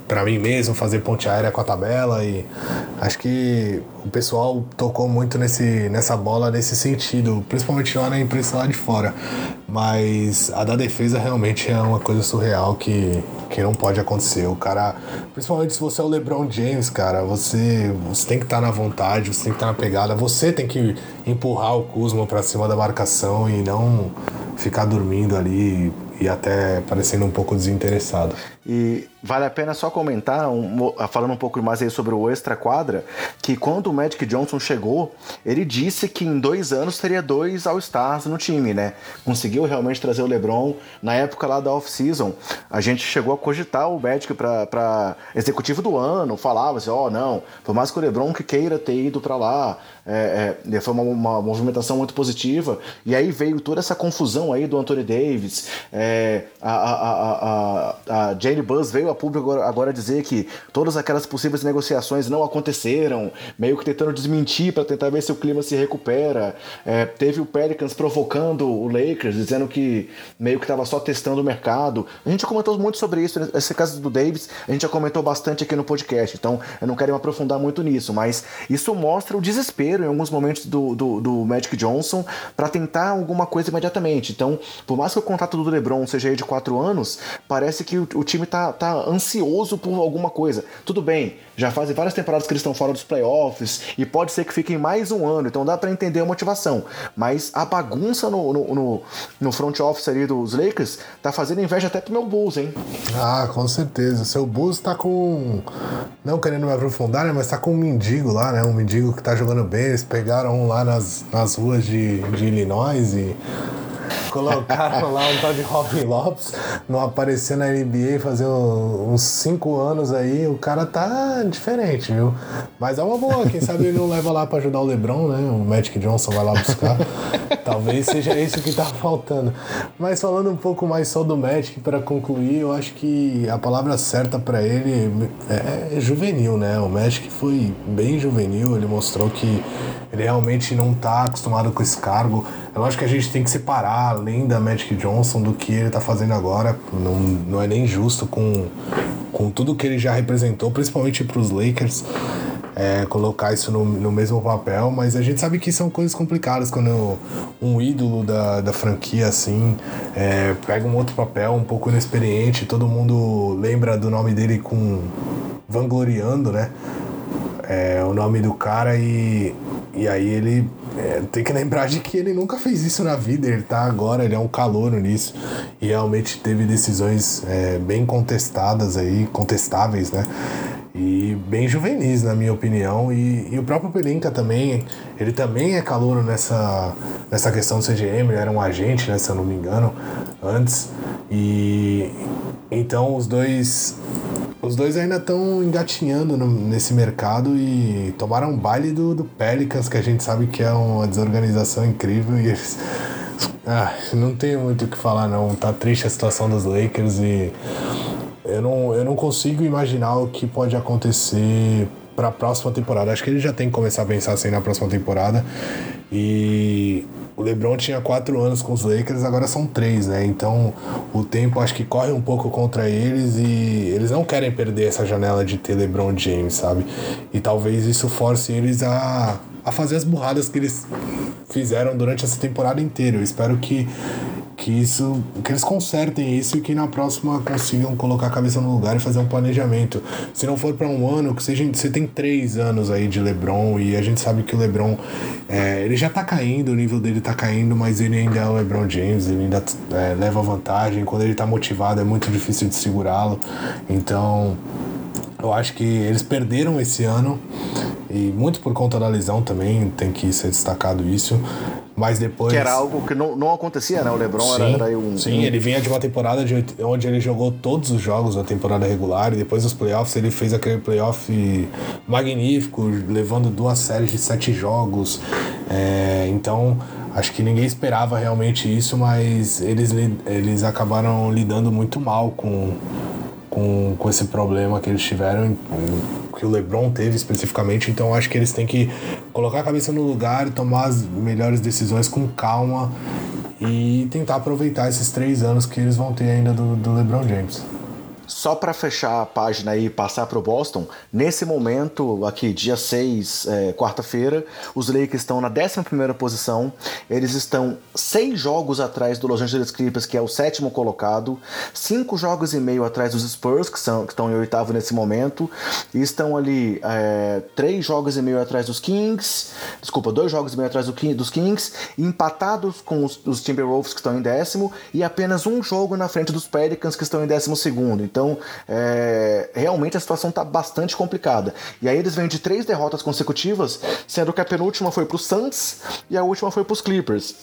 para mim mesmo, fazer ponte aérea com a tabela e acho que o pessoal tocou muito nesse, nessa bola nesse sentido, principalmente lá na imprensa lá de fora. Mas a da defesa realmente é uma coisa surreal que, que não pode acontecer. O cara, principalmente se você é o LeBron James, cara, você, você tem que estar tá na vontade, você tem que estar tá na pegada, você tem que empurrar o Kuzma para cima da marcação e não ficar dormindo ali e até parecendo um pouco desinteressado. E vale a pena só comentar, um, falando um pouco mais aí sobre o extra quadra, que quando o Magic Johnson chegou, ele disse que em dois anos teria dois All-Stars no time, né? Conseguiu realmente trazer o LeBron. Na época lá da off-season, a gente chegou a cogitar o Magic para executivo do ano, falava assim: ó, oh, não, por mais que o LeBron que queira ter ido para lá, é, é, foi uma, uma, movimentação muito positiva. E aí veio toda essa confusão aí do Anthony Davis, é, a, a, a, a, a Jane Buzz veio a público agora, dizer que todas aquelas possíveis negociações não aconteceram, meio que tentando desmentir para tentar ver se o clima se recupera. É, teve o Pelicans provocando o Lakers, dizendo que meio que estava só testando o mercado. A gente comentou muito sobre isso, esse caso do Davis, a gente já comentou bastante aqui no podcast, então eu não quero me aprofundar muito nisso, mas isso mostra o desespero em alguns momentos do, do, do Magic Johnson para tentar alguma coisa imediatamente. Então, por mais que o contato do LeBron CGI de 4 anos, parece que o, o time tá, tá ansioso por alguma coisa. Tudo bem, já fazem várias temporadas que eles estão fora dos playoffs e pode ser que fiquem mais um ano, então dá para entender a motivação. Mas a bagunça no, no, no, no, front office ali dos Lakers tá fazendo inveja até pro meu Bulls, hein? Ah, com certeza. Seu Bulls tá com. Não querendo me aprofundar, né? Mas tá com um mendigo lá, né? Um mendigo que tá jogando bem. Eles pegaram um lá nas, nas ruas de, de Illinois e Colocaram lá um tal de Robin Lopes, não apareceu na NBA fazer uns 5 anos aí, o cara tá diferente, viu? Mas é uma boa, quem sabe ele não leva lá pra ajudar o LeBron, né? O Magic Johnson vai lá buscar. Talvez seja isso que tá faltando. Mas falando um pouco mais só do Magic para concluir, eu acho que a palavra certa para ele é juvenil, né? O Magic foi bem juvenil, ele mostrou que ele realmente não tá acostumado com esse cargo. Eu acho que a gente tem que separar além da Magic Johnson do que ele tá fazendo agora. Não, não é nem justo com, com tudo que ele já representou, principalmente para os Lakers. É, colocar isso no, no mesmo papel, mas a gente sabe que são coisas complicadas quando um ídolo da, da franquia assim é, pega um outro papel um pouco inexperiente, todo mundo lembra do nome dele com vangloriando, né? É, o nome do cara e, e aí ele é, tem que lembrar de que ele nunca fez isso na vida, ele tá agora, ele é um calouro nisso. E realmente teve decisões é, bem contestadas aí, contestáveis, né? E bem juvenis, na minha opinião. E, e o próprio Pelinka também, ele também é calouro nessa, nessa questão do CGM, ele era um agente, né, se eu não me engano, antes. E então os dois os dois ainda estão engatinhando no, nesse mercado e tomaram um baile do, do Pelicans, que a gente sabe que é uma desorganização incrível e eles. Ah, não tenho muito o que falar não. Tá triste a situação dos Lakers e eu não, eu não consigo imaginar o que pode acontecer para a próxima temporada. Acho que ele já tem que começar a pensar assim na próxima temporada. E o LeBron tinha quatro anos com os Lakers, agora são três, né? Então o tempo acho que corre um pouco contra eles e eles não querem perder essa janela de ter LeBron James, sabe? E talvez isso force eles a, a fazer as burradas que eles fizeram durante essa temporada inteira. Eu espero que que isso que eles consertem isso e que na próxima consigam colocar a cabeça no lugar e fazer um planejamento. Se não for para um ano que seja você tem três anos aí de LeBron e a gente sabe que o LeBron é, ele já tá caindo o nível dele tá caindo mas ele ainda é o LeBron James ele ainda é, leva vantagem. Quando ele tá motivado é muito difícil de segurá-lo. Então eu acho que eles perderam esse ano e muito por conta da lesão também tem que ser destacado isso mas depois. Que era algo que não, não acontecia, né? O Lebron sim, era, era um. Sim, ele vinha de uma temporada de, onde ele jogou todos os jogos da temporada regular e depois dos playoffs ele fez aquele playoff magnífico, levando duas séries de sete jogos. É, então, acho que ninguém esperava realmente isso, mas eles, eles acabaram lidando muito mal com, com, com esse problema que eles tiveram que o LeBron teve especificamente, então acho que eles têm que colocar a cabeça no lugar, tomar as melhores decisões com calma e tentar aproveitar esses três anos que eles vão ter ainda do, do LeBron James. Só para fechar a página e passar para o Boston, nesse momento, aqui, dia 6, é, quarta-feira, os Lakers estão na 11 posição. Eles estão seis jogos atrás do Los Angeles Clippers, que é o sétimo colocado, cinco jogos e meio atrás dos Spurs, que, são, que estão em oitavo nesse momento, e estão ali é, três jogos e meio atrás dos Kings, desculpa, dois jogos e meio atrás do, dos Kings, empatados com os, os Timberwolves, que estão em décimo, e apenas um jogo na frente dos Pelicans, que estão em décimo segundo. Então, é, realmente a situação está bastante complicada. E aí eles vêm de três derrotas consecutivas, sendo que a penúltima foi para o Suns e a última foi para os Clippers.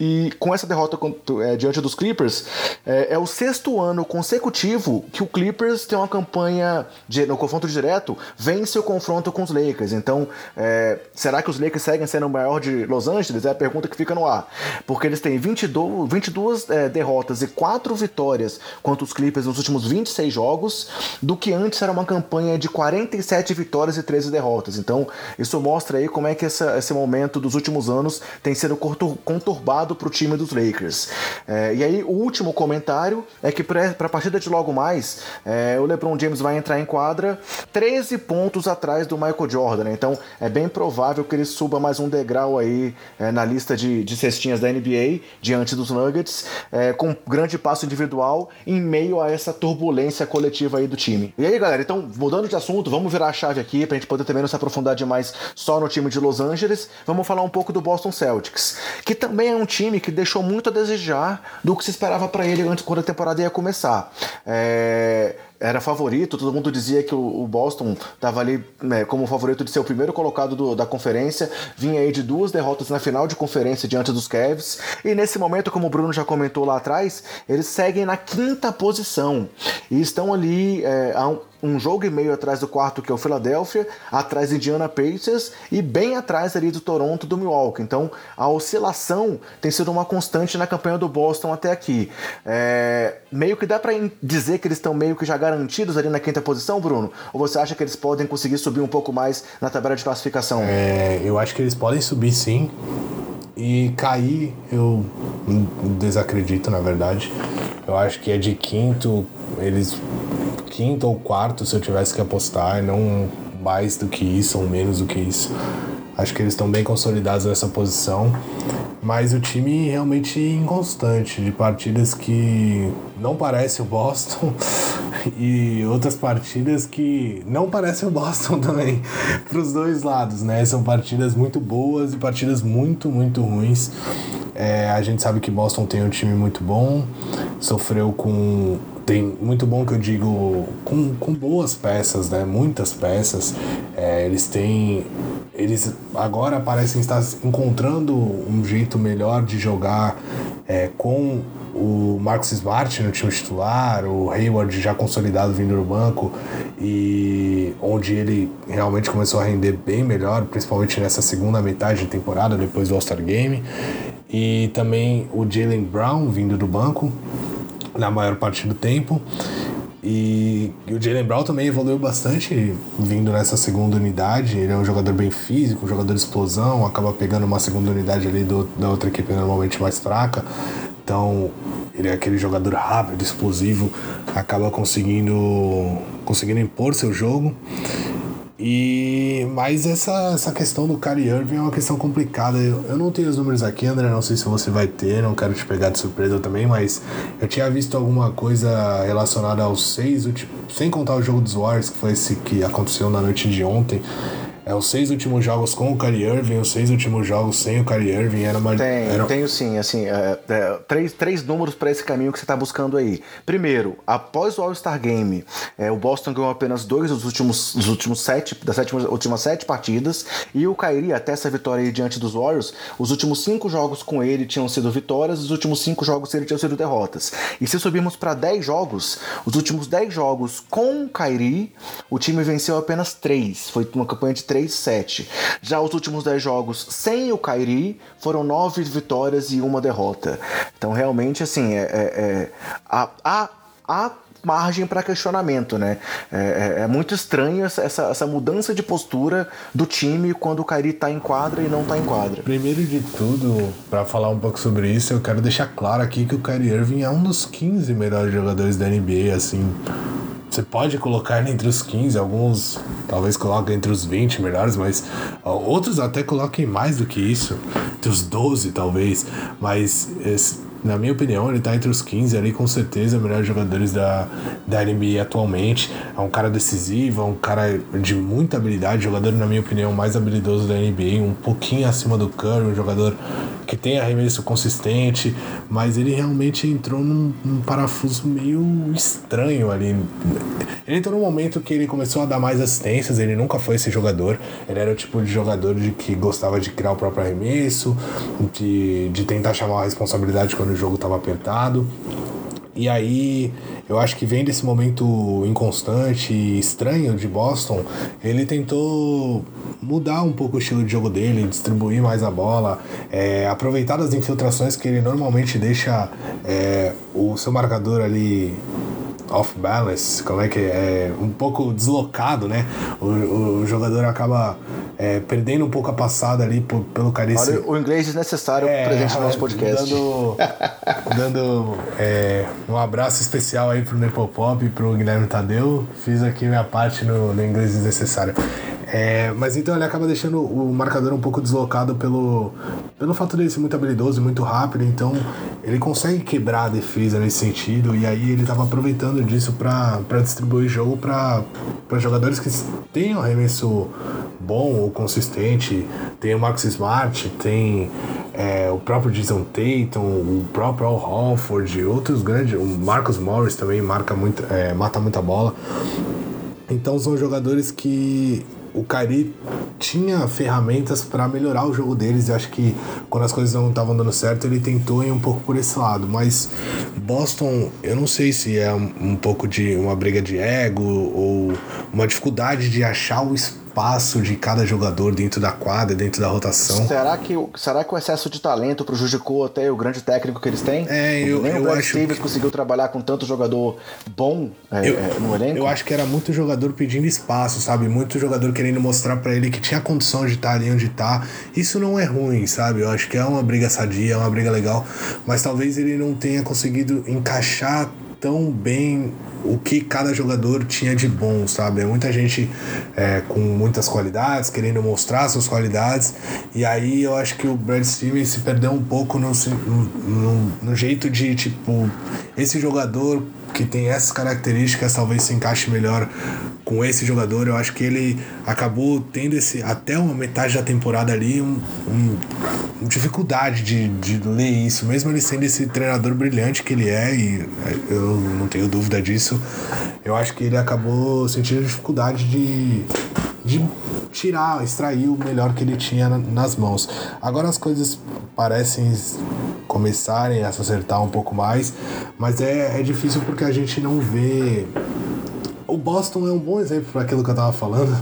E com essa derrota é, diante dos Clippers, é, é, o sexto ano consecutivo que o Clippers tem uma campanha de, no confronto direto, vence o confronto com os Lakers. Então, é, será que os Lakers seguem sendo o maior de Los Angeles? É a pergunta que fica no ar. Porque eles têm 22, 22 é, derrotas e 4 vitórias contra os Clippers nos últimos 26 jogos, do que antes era uma campanha de 47 vitórias e 13 derrotas. Então, isso mostra aí como é que essa, esse momento dos últimos anos tem sido conturbado para o time dos Lakers. É, e aí, o último comentário é que para a partida de logo mais, é, o LeBron James vai entrar em quadra 13 pontos atrás do Michael Jordan. Né? Então, é bem provável que ele suba mais um degrau aí é, na lista de, de cestinhas da NBA, diante dos Nuggets, é, com grande passo individual em meio a essa turbulência coletiva aí do time. E aí, galera, então, mudando de assunto, vamos virar a chave aqui para a gente poder também não se aprofundar demais só no time de Los Angeles. Vamos falar um pouco do Boston Celtics, que também é um time que deixou muito a desejar do que se esperava para ele antes quando a temporada ia começar. É, era favorito, todo mundo dizia que o, Boston estava ali né, como favorito de ser o primeiro colocado do, da conferência, vinha aí de duas derrotas na final de conferência diante dos Cavs, e nesse momento, como o Bruno já comentou lá atrás, eles seguem na quinta posição e estão ali é, a um, um jogo e meio atrás do quarto, que é o Philadelphia, atrás do Indiana Pacers e bem atrás ali do Toronto do Milwaukee. Então a oscilação tem sido uma constante na campanha do Boston até aqui. É, meio que dá para dizer que eles estão meio que já garantidos ali na quinta posição, Bruno? Ou você acha que eles podem conseguir subir um pouco mais na tabela de classificação? É, eu acho que eles podem subir sim. E cair, eu desacredito, na verdade. Eu acho que é de quinto, eles quinto ou quarto se eu tivesse que apostar, não mais do que isso ou menos do que isso. Acho que eles estão bem consolidados nessa posição, mas o time realmente inconstante, de partidas que não parece o Boston <laughs> e outras partidas que não parecem o Boston <laughs> também, para os dois lados, né? São partidas muito boas e partidas muito, muito ruins. É, a gente sabe que Boston tem um time muito bom, sofreu com tem muito bom que eu digo com, com boas peças, né? Muitas peças. É, eles têm. Eles agora parecem estar encontrando um jeito melhor de jogar é, com o Marcos Smart no time titular, o Hayward já consolidado vindo do banco e onde ele realmente começou a render bem melhor, principalmente nessa segunda metade de temporada depois do All-Star Game. E também o Jalen Brown vindo do banco, na maior parte do tempo. E, e o Jalen Brown também evoluiu bastante vindo nessa segunda unidade. Ele é um jogador bem físico, um jogador de explosão, acaba pegando uma segunda unidade ali do, da outra equipe normalmente mais fraca. Então, ele é aquele jogador rápido, explosivo, acaba conseguindo conseguindo impor seu jogo. E mas essa, essa questão do Kyrie Irving é uma questão complicada. Eu, eu não tenho os números aqui, André, não sei se você vai ter, não quero te pegar de surpresa também, mas eu tinha visto alguma coisa relacionada aos seis, sem contar o jogo dos Warriors, que foi esse que aconteceu na noite de ontem. É os seis últimos jogos com o Kyrie Irving, os seis últimos jogos sem o Kyrie Irving. Era uma, Tem, era... tenho sim, assim, é, é, três, três números para esse caminho que você está buscando aí. Primeiro, após o All-Star Game, é, o Boston ganhou apenas dois dos últimos, dos últimos sete, das sete, últimas sete partidas, e o Kyrie, até essa vitória aí diante dos Warriors, os últimos cinco jogos com ele tinham sido vitórias, os últimos cinco jogos ele tinham sido derrotas. E se subirmos para dez jogos, os últimos dez jogos com o Kyrie, o time venceu apenas três. Foi uma campanha de 3 7. Já os últimos 10 jogos sem o Kairi foram 9 vitórias e uma derrota. Então, realmente, assim, é, é, é a, margem para questionamento, né? É, é, é, muito estranho essa, essa, mudança de postura do time quando o Kairi está em quadra e não está em quadra. Primeiro de tudo, para falar um pouco sobre isso, eu quero deixar claro aqui que o Kyrie Irving é um dos 15 melhores jogadores da NBA, assim. Você pode colocar entre os 15, alguns talvez coloquem entre os 20 melhores, mas outros até coloquem mais do que isso, entre os 12 talvez, mas esse, na minha opinião, ele está entre os 15 ali, com certeza, melhores jogadores da, da NBA atualmente. É um cara decisivo, é um cara de muita habilidade, jogador, na minha opinião, mais habilidoso da NBA, um pouquinho acima do Curry, um jogador que tem arremesso consistente, mas ele realmente entrou num, num, parafuso meio estranho ali. Ele entrou num momento que ele começou a dar mais assistências, ele nunca foi esse jogador, ele era o tipo de jogador de que gostava de criar o próprio arremesso, de, de tentar chamar a responsabilidade quando o jogo estava apertado. E aí, eu acho que vem desse momento inconstante e estranho de Boston, ele tentou mudar um pouco o estilo de jogo dele, distribuir mais a bola, é, aproveitar das infiltrações que ele normalmente deixa é, o seu marcador ali off balance, como é que é? Um pouco deslocado, né? O, o jogador acaba é, perdendo um pouco a passada ali por, pelo caríssimo. Olha, o inglês desnecessário é, presente no nosso <laughs> podcast. Dando, dando é, um abraço especial aí pro Nepopop e pro Guilherme Tadeu. Fiz aqui minha parte no, no inglês desnecessário. É, mas então ele acaba deixando o marcador um pouco deslocado pelo, pelo fato dele ser muito habilidoso e muito rápido, então ele consegue quebrar a defesa nesse sentido, e aí ele estava aproveitando disso para distribuir jogo para jogadores que um arremesso bom ou consistente. Tem o Max Smart, tem é, o próprio Jason Tatum, o próprio Al Horford, outros grandes. O Marcus Morris também marca muito, é, mata muita bola. Então são jogadores que o Kyrie tinha ferramentas para melhorar o jogo deles. E acho que quando as coisas não estavam dando certo, ele tentou ir um pouco por esse lado. Mas Boston, eu não sei se é um, um pouco de uma briga de ego ou uma dificuldade de achar o espaço espaço de cada jogador dentro da quadra, dentro da rotação. Será que, será que o excesso de talento prejudicou até o grande técnico que eles têm? É, eu, Nem eu o Brad acho Stevens que... conseguiu trabalhar com tanto jogador bom é, eu, é, no elenco? Eu acho que era muito jogador pedindo espaço, sabe? Muito jogador querendo mostrar para ele que tinha condição de estar ali onde tá. Isso não é ruim, sabe? Eu acho que é uma briga sadia, é uma briga legal, mas talvez ele não tenha conseguido encaixar tão bem o que cada jogador tinha de bom, sabe? É muita gente é, com muitas qualidades, querendo mostrar suas qualidades, e aí eu acho que o Brad Stevens se perdeu um pouco no, no, no jeito de, tipo, esse jogador que tem essas características talvez se encaixe melhor com esse jogador. Eu acho que ele acabou tendo esse até uma metade da temporada ali um, um, dificuldade de, de ler isso, mesmo ele sendo esse treinador brilhante que ele é, e eu não tenho dúvida disso. Eu acho que ele acabou sentindo dificuldade de, de tirar, extrair o melhor que ele tinha nas mãos. Agora as coisas parecem começarem a se acertar um pouco mais, mas é, é difícil porque a gente não vê o Boston é um bom exemplo para aquilo que eu tava falando.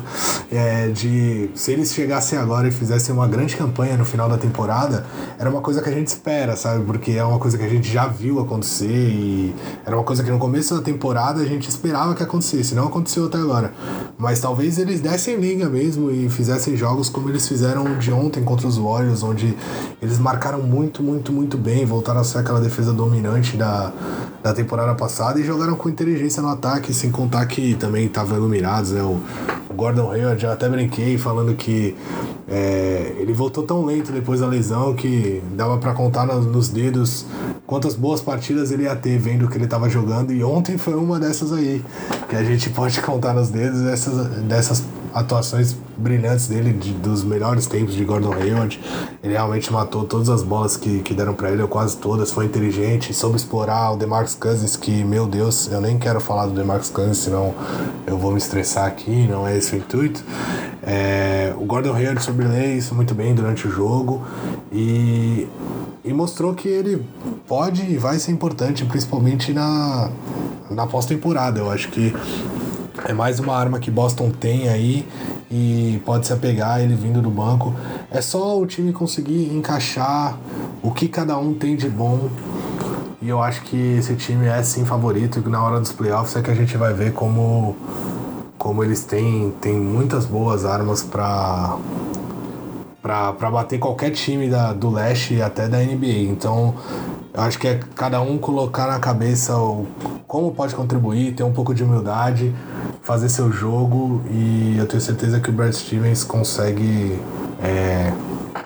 É, de se eles chegassem agora e fizessem uma grande campanha no final da temporada, era uma coisa que a gente espera, sabe? Porque é uma coisa que a gente já viu acontecer e era uma coisa que no começo da temporada a gente esperava que acontecesse, não aconteceu até agora. Mas talvez eles dessem liga mesmo e fizessem jogos como eles fizeram de ontem contra os Warriors, onde eles marcaram muito, muito, muito bem, voltaram a ser aquela defesa dominante da, da temporada passada e jogaram com inteligência no ataque, sem contar que também estavam iluminados, né? O, Gordon Hayward, eu até brinquei falando que é, ele voltou tão lento depois da lesão que dava para contar nos, nos, dedos quantas boas partidas ele ia ter vendo que ele estava jogando e ontem foi uma dessas aí que a gente pode contar nos dedos dessas, dessas atuações brilhantes dele, de, dos melhores tempos de Gordon Hayward. Ele realmente matou todas as bolas que, que deram para ele, ou quase todas, foi inteligente, soube explorar o DeMarcus Cousins, que, meu Deus, eu nem quero falar do DeMarcus Cousins, senão eu vou me estressar aqui, não é esse o intuito. É, o Gordon Hayward soube ler isso muito bem durante o jogo e, e mostrou que ele pode e vai ser importante, principalmente na, na pós-temporada. Eu acho que é mais uma arma que Boston tem aí e pode se apegar ele vindo do banco. É só o time conseguir encaixar o que cada um tem de bom. E eu acho que esse time é sim favorito e na hora dos playoffs é que a gente vai ver como como eles têm, têm muitas boas armas para para bater qualquer time da, do leste e até da NBA. Então, eu acho que é cada um colocar na cabeça o, como pode contribuir, ter um pouco de humildade, fazer seu jogo e eu tenho certeza que o Brad Stevens consegue é,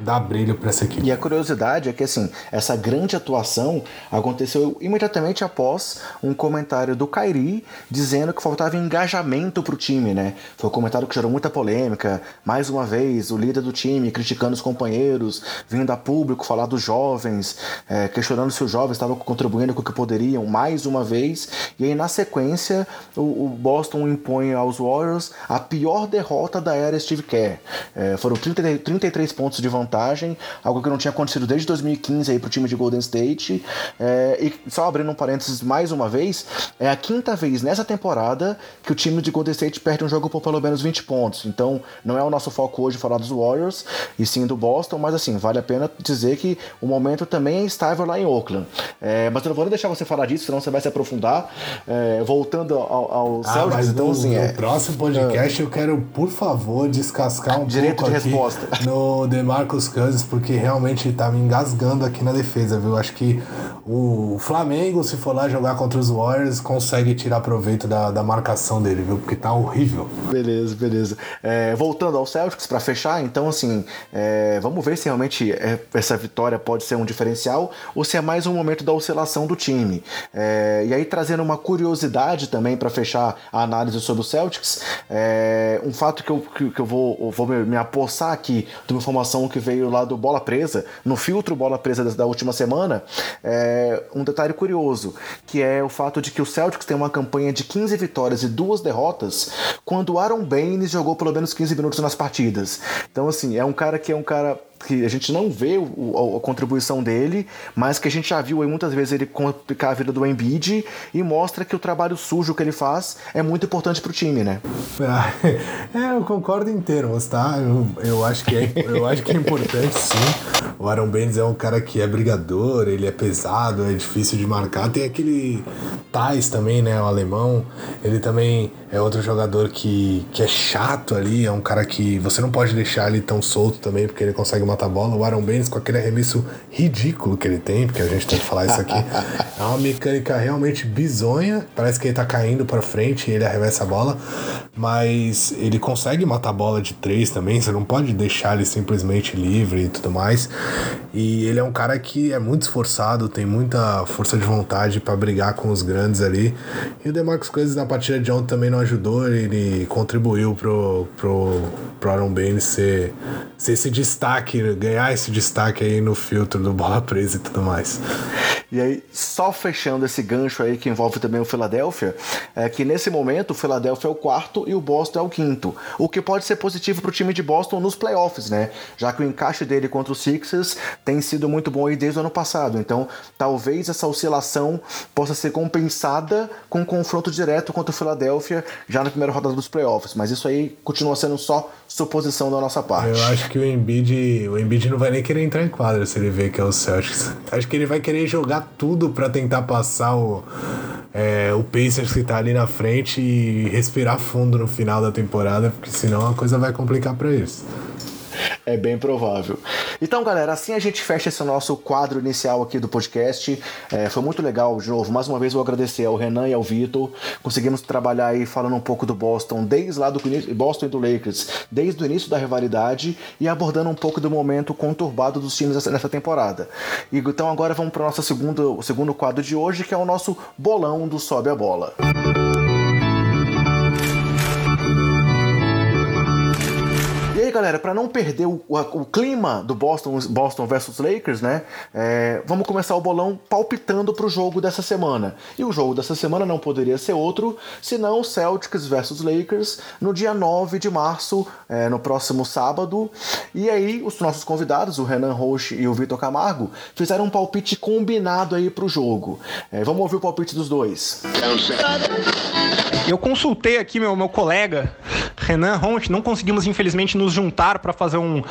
dar brilho para essa equipe. E a curiosidade é que assim, essa grande atuação aconteceu imediatamente após um comentário do Kairi dizendo que faltava engajamento pro time, né? Foi um comentário que gerou muita polêmica. Mais uma vez, o líder do time criticando os companheiros, vindo a público falar dos jovens, é, questionando se os jovens estavam contribuindo com o que poderiam, mais uma vez. E aí, na sequência, o, o Boston impõe aos Warriors a pior derrota da era Steve Kerr. É, foram 30, 33 pontos de vantagem vantagem, algo que não tinha acontecido desde 2015 aí pro time de Golden State. É, e só abrindo um parênteses mais uma vez, é a quinta vez nessa temporada que o time de Golden State perde um jogo por pelo menos 20 pontos. Então, não é o nosso foco hoje falar dos Warriors e sim do Boston, mas assim, vale a pena dizer que o momento também é estável lá em Oakland. É, mas eu não vou deixar você falar disso, senão você vai se aprofundar. É, voltando ao, ao ah, Celtics, então, no, assim, no é... próximo podcast eu quero, por favor, descascar um Direito pouco de resposta. no <laughs> DeMarcus Cousins, porque realmente tá me engasgando aqui na defesa, viu? Acho que o Flamengo, se for lá jogar contra os Warriors, consegue tirar proveito da, da marcação dele, viu? Porque tá horrível. Beleza, beleza. É, voltando ao Celtics, para fechar, então, assim, é, vamos ver se realmente é, essa vitória pode ser um diferencial ou se é mais um momento da oscilação do time. É, e aí, trazendo uma curiosidade também para fechar a análise sobre o Celtics, é, um fato que eu, que, que eu vou, vou me, me apossar aqui de uma informação que veio lá do Bola Presa, no filtro Bola Presa da, da última semana, é um detalhe curioso, que é o fato de que o Celtics tem uma campanha de 15 vitórias e duas derrotas quando Aaron Baines jogou pelo menos 15 minutos nas partidas. Então, assim, é um cara que é um cara que a gente não vê o, a contribuição dele, mas que a gente já viu aí muitas vezes ele complicar a vida do Embiid e mostra que o trabalho sujo que ele faz é muito importante pro time, né? <laughs> É, eu concordo em termos, tá? Eu, eu, acho que é, eu acho que é importante sim. O Aaron Baines é um cara que é brigador, ele é pesado, é difícil de marcar. Tem aquele Tais também, né? O alemão. Ele também é outro jogador que, que é chato ali, é um cara que você não pode deixar ele tão solto também, porque ele consegue matar a bola. O Aaron Baines, com aquele arremesso ridículo que ele tem, porque a gente tem que falar isso aqui, <laughs> é uma mecânica realmente bizonha. Parece que ele tá caindo para frente e ele arremessa a bola, mas ele consegue matar a bola de três também. Você não pode deixar ele simplesmente livre e tudo mais. E ele é um cara que é muito esforçado, tem muita força de vontade para brigar com os grandes ali. E o Demarcus Cousins na partida de ontem também não ajudou, ele contribuiu pro, pro, pro Aaron Baines ser, ser esse destaque, ganhar esse destaque aí no filtro do bola presa e tudo mais. E aí, só fechando esse gancho aí que envolve também o Philadelphia, é que nesse momento o Philadelphia é o quarto e o Boston é o quinto. O que pode ser positivo para o time de Boston nos playoffs, né? Já que o encaixe dele contra o Sixers tem sido muito bom aí desde o ano passado. Então, talvez essa oscilação possa ser compensada com um confronto direto contra o Philadelphia já na primeira rodada dos playoffs. Mas isso aí continua sendo só suposição da nossa parte. Eu acho que o Embiid, o Embiid não vai nem querer entrar em quadra se ele ver que é o Celtics. Acho que ele vai querer jogar tudo para tentar passar o, é, o Pacers que tá ali na frente e respirar fundo no final da temporada, porque senão a coisa vai complicar para eles. É bem provável. Então, galera, assim a gente fecha esse nosso quadro inicial aqui do podcast. É, foi muito legal, de novo. Mais uma vez, vou agradecer ao Renan e ao Vitor. Conseguimos trabalhar aí falando um pouco do Boston, desde lá do Boston e do Lakers, desde o início da rivalidade e abordando um pouco do momento conturbado dos times nessa temporada. Então, agora vamos para o nosso segundo, segundo quadro de hoje, que é o nosso bolão do Sobe a Bola. Música aí, galera, para não perder o, o, o, clima do Boston, Boston versus Lakers, né? É, vamos começar o bolão palpitando pro jogo dessa semana. E o jogo dessa semana não poderia ser outro senão Celtics versus Lakers no dia 9 de março, é, no próximo sábado. E aí, os nossos convidados, o Renan Roche e o Vitor Camargo, fizeram um palpite combinado aí pro jogo. É, vamos ouvir o palpite dos dois. Eu consultei aqui meu, meu colega Renan Ronch, não conseguimos infelizmente nos juntar para fazer um,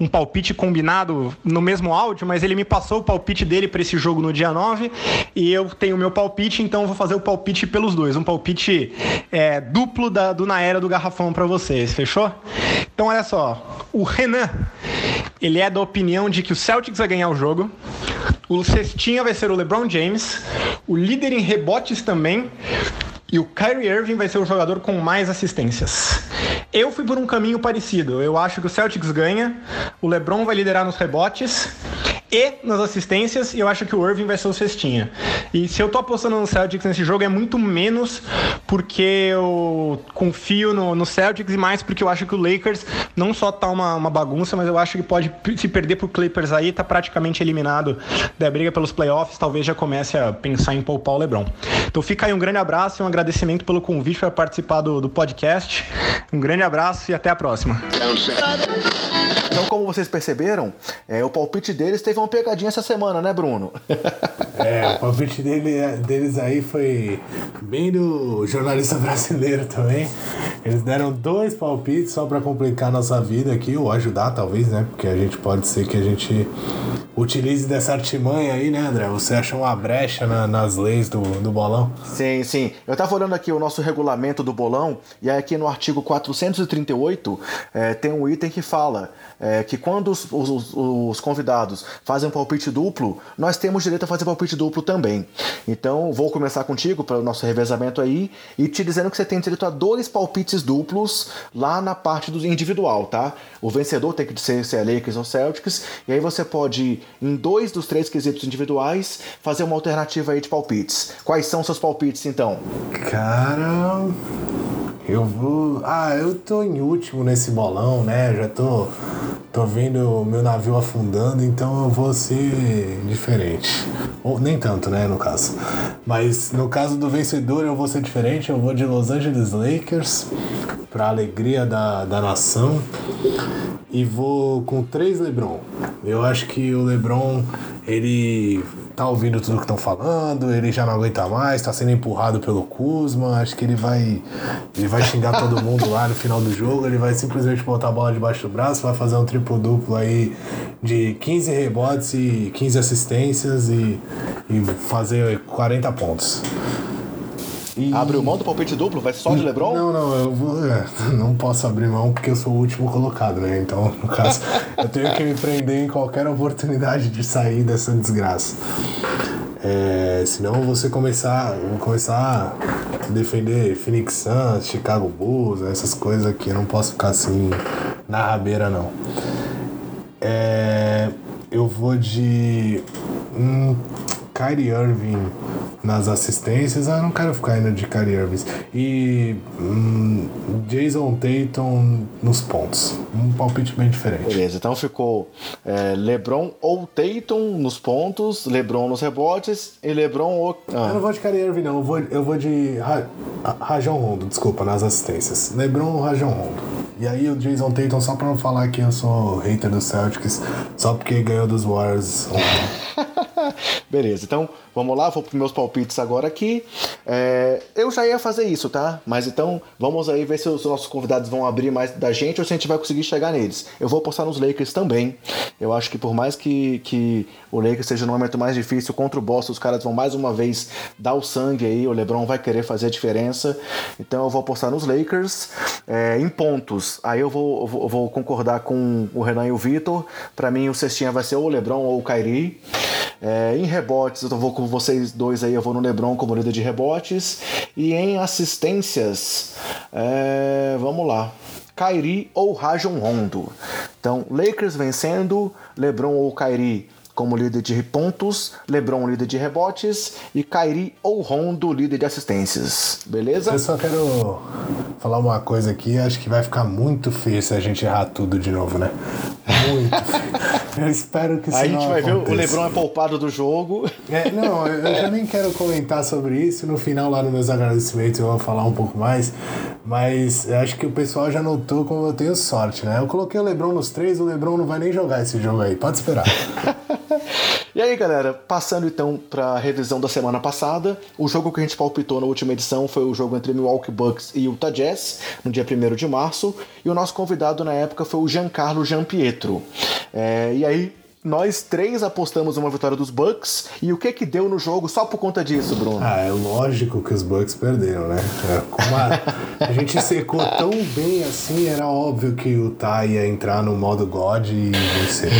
um palpite combinado no mesmo áudio, mas ele me passou o palpite dele para esse jogo no dia 9 e eu tenho o meu palpite, então vou fazer o palpite pelos dois. Um palpite é, duplo da, do Na Era do Garrafão para vocês, fechou? Então olha só, o Renan, ele é da opinião de que o Celtics vai ganhar o jogo, o cestinha vai ser o LeBron James, o líder em rebotes também, e o Kyrie Irving vai ser o jogador com mais assistências. Eu fui por um caminho parecido. Eu acho que o Celtics ganha, o LeBron vai liderar nos rebotes e nas assistências, e eu acho que o Irving vai ser o cestinha. E se eu tô apostando no Celtics nesse jogo, é muito menos porque eu confio no, no Celtics e mais porque eu acho que o Lakers não só tá uma, uma bagunça, mas eu acho que pode se perder pro Clippers aí, tá praticamente eliminado da briga pelos playoffs, talvez já comece a pensar em poupar o LeBron. Então fica aí um grande abraço e um agradecimento pelo convite para participar do, do podcast. Um grande abraço e até a próxima. Então, como vocês perceberam, é, o palpite deles teve uma pegadinha essa semana, né, Bruno? <laughs> É, o palpite dele, deles aí foi bem do jornalista <laughs> brasileiro também. Eles deram dois palpites só para complicar nossa vida aqui, ou ajudar talvez, né? Porque a gente pode ser que a gente utilize dessa artimanha aí, né, André? Você achou uma brecha na, nas leis do, do bolão? Sim, sim. Eu tava olhando aqui o nosso regulamento do bolão, e aí aqui no artigo 438 é, tem um item que fala é, que quando os, os, os, convidados fazem um palpite duplo, nós temos direito a fazer palpite duplo também. Então, vou começar contigo para o nosso revezamento aí e te dizendo que você tem direito a dois palpites duplos lá na parte do individual, tá? O vencedor tem que ser, ser Lakers ou Celtics, e aí você pode, em dois dos três quesitos individuais, fazer uma alternativa aí de palpites. Quais são seus palpites, então? Cara. Eu vou. Ah, eu tô em último nesse bolão, né? Já tô. Tô vendo meu navio afundando, então eu vou ser diferente. Ou nem tanto, né, no caso. Mas no caso do vencedor eu vou ser diferente, eu vou de Los Angeles Lakers, pra alegria da, da nação. E vou com três LeBron. Eu acho que o LeBron, ele tá ouvindo tudo que estão falando, ele já não aguenta mais, tá sendo empurrado pelo Kuzma, acho que ele vai ele vai xingar todo <laughs> mundo lá no final do jogo, ele vai simplesmente botar a bola debaixo do braço, vai fazer um triplo duplo aí de 15 rebotes e 15 assistências e, e fazer 40 pontos. E... Abriu mão do palpite duplo? Vai só de LeBron? Não, não, eu vou, é, não posso abrir mão porque eu sou o último colocado, né? Então, no caso, <laughs> eu tenho que me prender em qualquer oportunidade de sair dessa desgraça. É, senão você começar, começar a defender Phoenix Suns, Chicago Bulls, essas coisas aqui. Eu não posso ficar assim na rabeira, não. É, eu vou de. Hum, Kyrie Irving nas assistências, ah, não quero ficar indo de Kyrie Irving. E hum, Jason Tatum nos pontos. Um palpite bem diferente. Beleza, então ficou é, LeBron ou Tatum nos pontos, LeBron nos rebotes e LeBron ou. Ah. Eu não vou de Kyrie Irving, não. Eu vou, eu vou de Ra Rajon Rondo, desculpa, nas assistências. LeBron ou Rajon Rondo. E aí o Jason Tatum, só pra não falar que eu sou hater do Celtics, só porque ganhou dos Warriors <laughs> <laughs> Beleza, então vamos lá, vou para meus palpites agora aqui. É, eu já ia fazer isso, tá? Mas então vamos aí ver se os nossos convidados vão abrir mais da gente ou se a gente vai conseguir chegar neles. Eu vou postar nos Lakers também. Eu acho que por mais que, que o Lakers seja no momento mais difícil contra o Boston, os caras vão mais uma vez dar o sangue aí. O LeBron vai querer fazer a diferença. Então eu vou postar nos Lakers. É, em pontos, aí eu vou, vou concordar com o Renan e o Vitor. Para mim, o cestinha vai ser ou o LeBron ou o Kyrie. É, em rebotes, eu vou com vocês dois aí, eu vou no LeBron como líder de rebotes. E em assistências, é, vamos lá. Kyrie ou Rajon Rondo. Então, Lakers vencendo, LeBron ou Kyrie como líder de pontos, LeBron líder de rebotes e Kyrie ou Rondo líder de assistências. Beleza? Eu só quero falar uma coisa aqui, acho que vai ficar muito feio se a gente errar tudo de novo, né? Muito feio. <laughs> <laughs> Eu espero que isso Aí a gente vai aconteça. ver o LeBron é poupado do jogo. É, não, eu já nem quero comentar sobre isso. No final, lá nos meus agradecimentos, eu vou falar um pouco mais. Mas acho que o pessoal já notou como eu tenho sorte, né? Eu coloquei o LeBron nos três, o LeBron não vai nem jogar esse jogo aí. Pode esperar. <laughs> E aí, galera, passando então para a revisão da semana passada, o jogo que a gente palpitou na última edição foi o jogo entre Milwaukee Bucks e Utah Jazz, no dia 1 de março, e o nosso convidado na época foi o Giancarlo Giampietro. É, e aí, nós três apostamos uma vitória dos Bucks. E o que que deu no jogo só por conta disso, Bruno? Ah, é lógico que os Bucks perderam, né? A, a gente secou tão bem assim, era óbvio que o Utah ia entrar no modo God e vencer.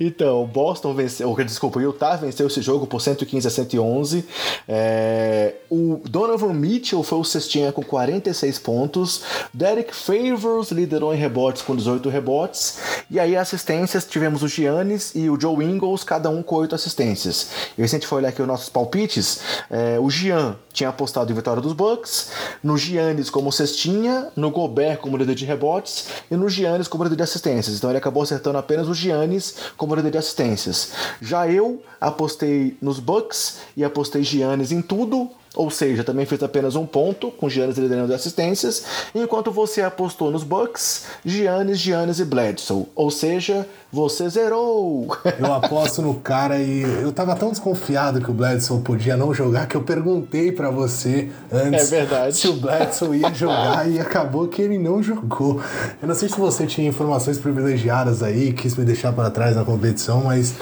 Então, Boston venceu, desculpa, Utah venceu esse jogo por 115 a 111. É, o Donovan Mitchell foi o cestinha com 46 pontos. Derek Favors liderou em rebotes com 18 rebotes. E aí, assistências, tivemos o Giannis e o Joe Ingles, cada um com 8 assistências. E se a gente for olhar aqui os nossos palpites, é, o Gian tinha apostado em vitória dos Bucks, no Giannis como cestinha, no Gobert como líder de rebotes e no Giannis como líder de assistências. Então ele acabou acertando apenas o Giannis como líder de assistências. Já eu apostei nos Bucks e apostei Giannis em tudo ou seja, também fez apenas um ponto, com Giannis liderando as assistências, enquanto você apostou nos Bucks, Giannis, Giannis e Bledsoe, ou seja, você zerou! Eu aposto no cara e eu tava tão desconfiado que o Bledsoe podia não jogar que eu perguntei para você antes é se o Bledsoe ia jogar e acabou que ele não jogou. Eu não sei se você tinha informações privilegiadas aí, quis me deixar para trás na competição, mas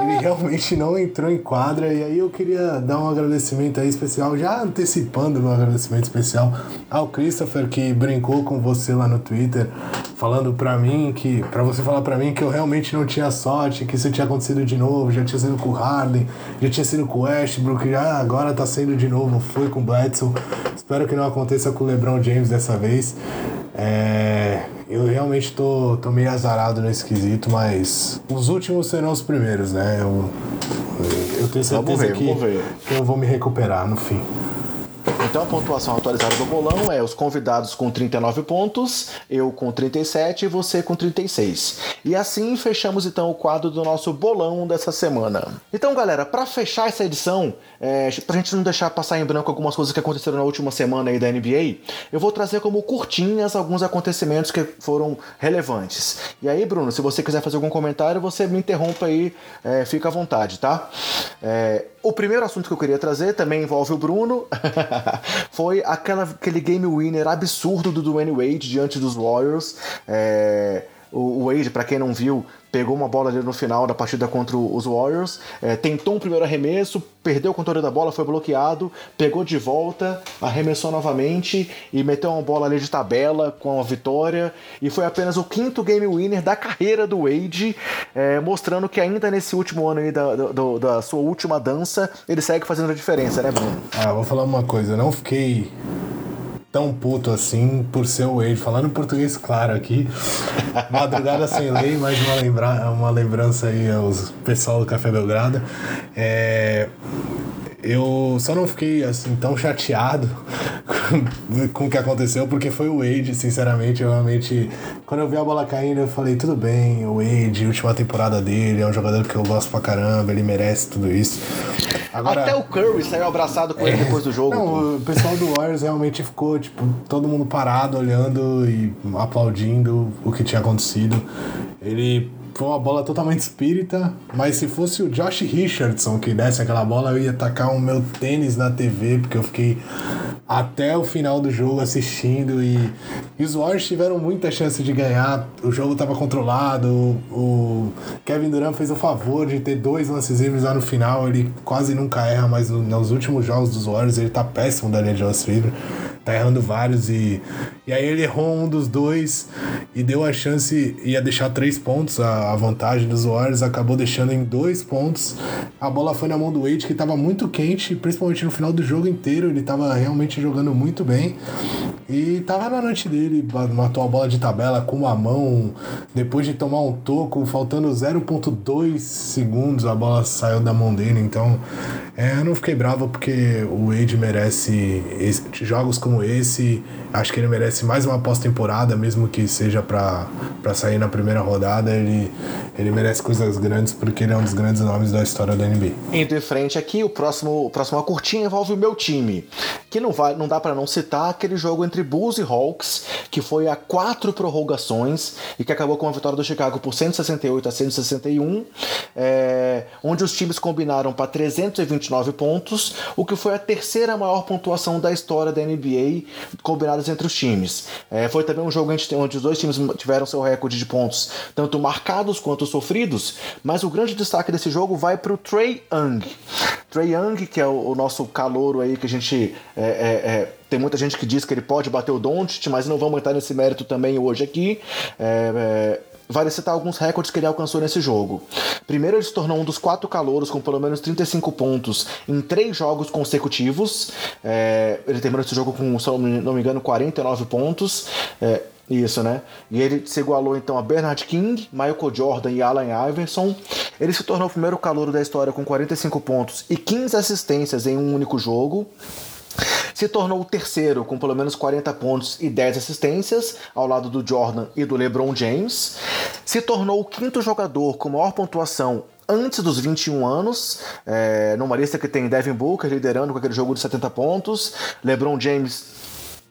ele realmente não entrou em quadra e aí eu queria dar um agradecimento aí especial, já antecipando meu agradecimento especial ao Christopher que brincou com você lá no Twitter, falando para mim que para você falar para mim que eu realmente não tinha sorte, que isso tinha acontecido de novo, já tinha sido com o Harden, já tinha sido com o Westbrook, já agora tá sendo de novo, foi com o Bledsoe. Espero que não aconteça com o LeBron James dessa vez. É, eu realmente tô, tô meio azarado nesse quesito, mas os últimos serão os primeiros, né? Eu, eu tenho certeza ver, que, que eu vou me recuperar no fim. Então a pontuação atualizada do bolão é os convidados com 39 pontos, eu com 37 e você com 36. E assim fechamos então o quadro do nosso bolão dessa semana. Então, galera, para fechar essa edição, é, pra gente não deixar passar em branco algumas coisas que aconteceram na última semana aí da NBA, eu vou trazer como curtinhas alguns acontecimentos que foram relevantes. E aí, Bruno, se você quiser fazer algum comentário, você me interrompa aí, é, fica à vontade, tá? É, o primeiro assunto que eu queria trazer também envolve o Bruno. <laughs> foi aquela, aquele game winner absurdo do Dwayne Wade diante dos Warriors. É, o Wade, para quem não viu, pegou uma bola ali no final da partida contra os Warriors, é, tentou um primeiro arremesso, perdeu o controle da bola, foi bloqueado, pegou de volta, arremessou novamente e meteu uma bola ali de tabela com a vitória. E foi apenas o quinto game winner da carreira do Wade, é, mostrando que ainda nesse último ano aí da, da, sua última dança, ele segue fazendo a diferença, né, Bruno? Ah, vou falar uma coisa, não fiquei tão puto assim por ser o Wade. Falando em português claro aqui. Madrugada sem lei, mais uma, lembra uma lembrança aí aos pessoal do Café Belgrado. É, eu só não fiquei assim tão chateado com o que aconteceu, porque foi o Wade, sinceramente, eu realmente. Quando eu vi a bola caindo, eu falei, tudo bem, o Wade, última temporada dele, é um jogador que eu gosto pra caramba, ele merece tudo isso. Agora, Até o Curry saiu abraçado com é, ele depois do jogo. Não, o pessoal do Warriors realmente ficou, tipo, todo mundo parado, olhando e aplaudindo o que tinha acontecido. Ele foi uma bola totalmente espírita, mas se fosse o Josh Richardson que desse aquela bola, eu ia tacar o meu tênis na TV, porque eu fiquei até o final do jogo assistindo e, e os Warriors tiveram muita chance de ganhar. O jogo estava controlado, o Kevin Durant fez o favor de ter dois lances livres lá no final, ele quase nunca erra, mas no, nos últimos jogos dos Warriors ele tá péssimo da linha de lance livre tá errando vários e, e aí ele errou um dos dois e deu a chance, ia deixar três pontos a, a vantagem dos Warriors, acabou deixando em dois pontos. A bola foi na mão do Wade que tava muito quente, principalmente no final do jogo inteiro, ele tava realmente jogando muito bem e tava na noite dele, matou a bola de tabela com uma mão, depois de tomar um toco, faltando 0.2 segundos, a bola saiu da mão dele, então é, eu não fiquei bravo porque o Wade merece esse, jogos como esse. Acho que ele merece mais uma pós-temporada, mesmo que seja para sair na primeira rodada. Ele, ele merece coisas grandes porque ele é um dos grandes nomes da história da NBA. Indo em frente aqui, o próximo, o próximo curtinha envolve o meu time. Que não, vai, não dá para não citar aquele jogo entre Bulls e Hawks, que foi a quatro prorrogações e que acabou com a vitória do Chicago por 168 a 161, é, onde os times combinaram para 320 29 pontos, o que foi a terceira maior pontuação da história da NBA combinadas entre os times. É, foi também um jogo onde os dois times tiveram seu recorde de pontos, tanto marcados quanto sofridos, mas o grande destaque desse jogo vai para o Trey Young. Trey Young, que é o, o nosso calouro aí que a gente é, é, é tem muita gente que diz que ele pode bater o Doncic, mas não vamos entrar nesse mérito também hoje aqui. É, é vale citar alguns recordes que ele alcançou nesse jogo. Primeiro, ele se tornou um dos quatro calouros com pelo menos 35 pontos em três jogos consecutivos. É, ele terminou esse jogo com, se não me engano, 49 pontos. É, isso, né? E ele se igualou então a Bernard King, Michael Jordan e Allen Iverson. Ele se tornou o primeiro calouro da história com 45 pontos e 15 assistências em um único jogo. Se tornou o terceiro com pelo menos 40 pontos e 10 assistências, ao lado do Jordan e do LeBron James. Se tornou o quinto jogador com maior pontuação antes dos 21 anos, é, numa lista que tem Devin Booker liderando com aquele jogo de 70 pontos, LeBron James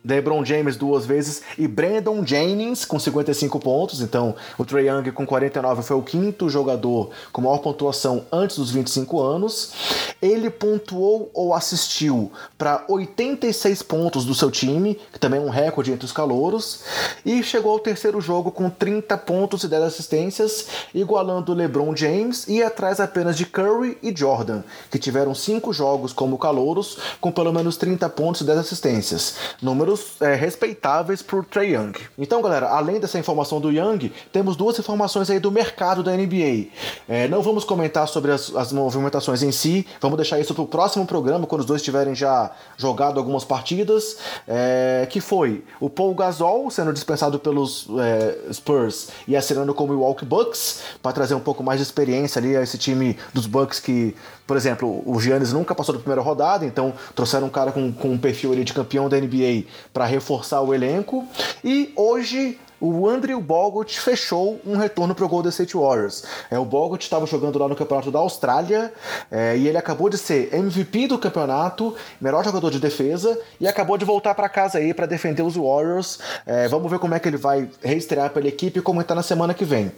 LeBron James duas vezes e Brandon Jennings com 55 pontos. Então, o Trae Young com 49 foi o quinto jogador com maior pontuação antes dos 25 anos. Ele pontuou ou assistiu para 86 pontos do seu time, que também é um recorde entre os calouros, e chegou ao terceiro jogo com 30 pontos e 10 assistências, igualando LeBron James e atrás apenas de Curry e Jordan, que tiveram cinco jogos como calouros com pelo menos 30 pontos e 10 assistências. Número números é, respeitáveis por Trey Young. Então, galera, além dessa informação do Young, temos duas informações aí do mercado da NBA. É, não vamos comentar sobre as, as, movimentações em si, vamos deixar isso para o próximo programa, quando os dois tiverem já jogado algumas partidas. É, que foi o Paul Gasol sendo dispensado pelos é, Spurs e assinando com o Milwaukee Bucks para trazer um pouco mais de experiência ali a esse time dos Bucks que por exemplo, o Giannis nunca passou da primeira rodada, então trouxeram um cara com, com um perfil ali de campeão da NBA para reforçar o elenco. E hoje o Andrew Bogut fechou um retorno para o Golden State Warriors. É, o Bogut estava jogando lá no campeonato da Austrália é, e ele acabou de ser MVP do campeonato, melhor jogador de defesa e acabou de voltar para casa aí para defender os Warriors. É, vamos ver como é que ele vai reestrear pela equipe e comentar na semana que vem.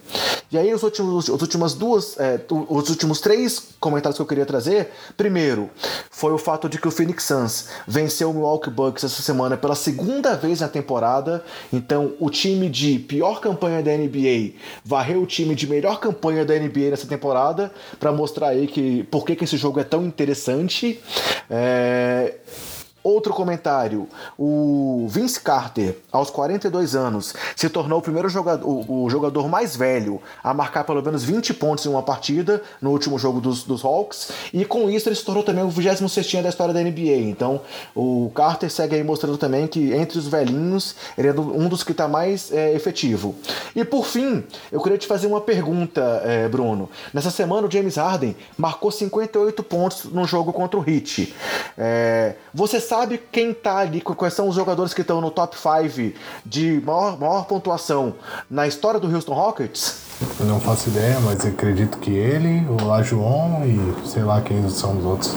E aí os últimos, os últimas duas, é, os últimos três comentários que eu queria trazer. Primeiro, foi o fato de que o Phoenix Suns venceu o Milwaukee Bucks essa semana pela segunda vez na temporada. Então o time de pior campanha da NBA varreu o time de melhor campanha da NBA nessa temporada para mostrar aí que por que, que esse jogo é tão interessante. É... Outro comentário: o Vince Carter, aos 42 anos, se tornou o primeiro jogador, o, o, jogador mais velho a marcar pelo menos 20 pontos em uma partida no último jogo dos, dos Hawks, e com isso ele se tornou também o 26 da história da NBA. Então o Carter segue aí mostrando também que entre os velhinhos ele é um dos que está mais é, efetivo. E por fim, eu queria te fazer uma pergunta, é, Bruno. Nessa semana o James Harden marcou 58 pontos no jogo contra o Heat. É, você sabe sabe quem tá ali, quais são os jogadores que estão no top 5 de maior, maior pontuação na história do Houston Rockets? Eu não faço ideia, mas acredito que ele, o Lajuon e sei lá quem são os outros.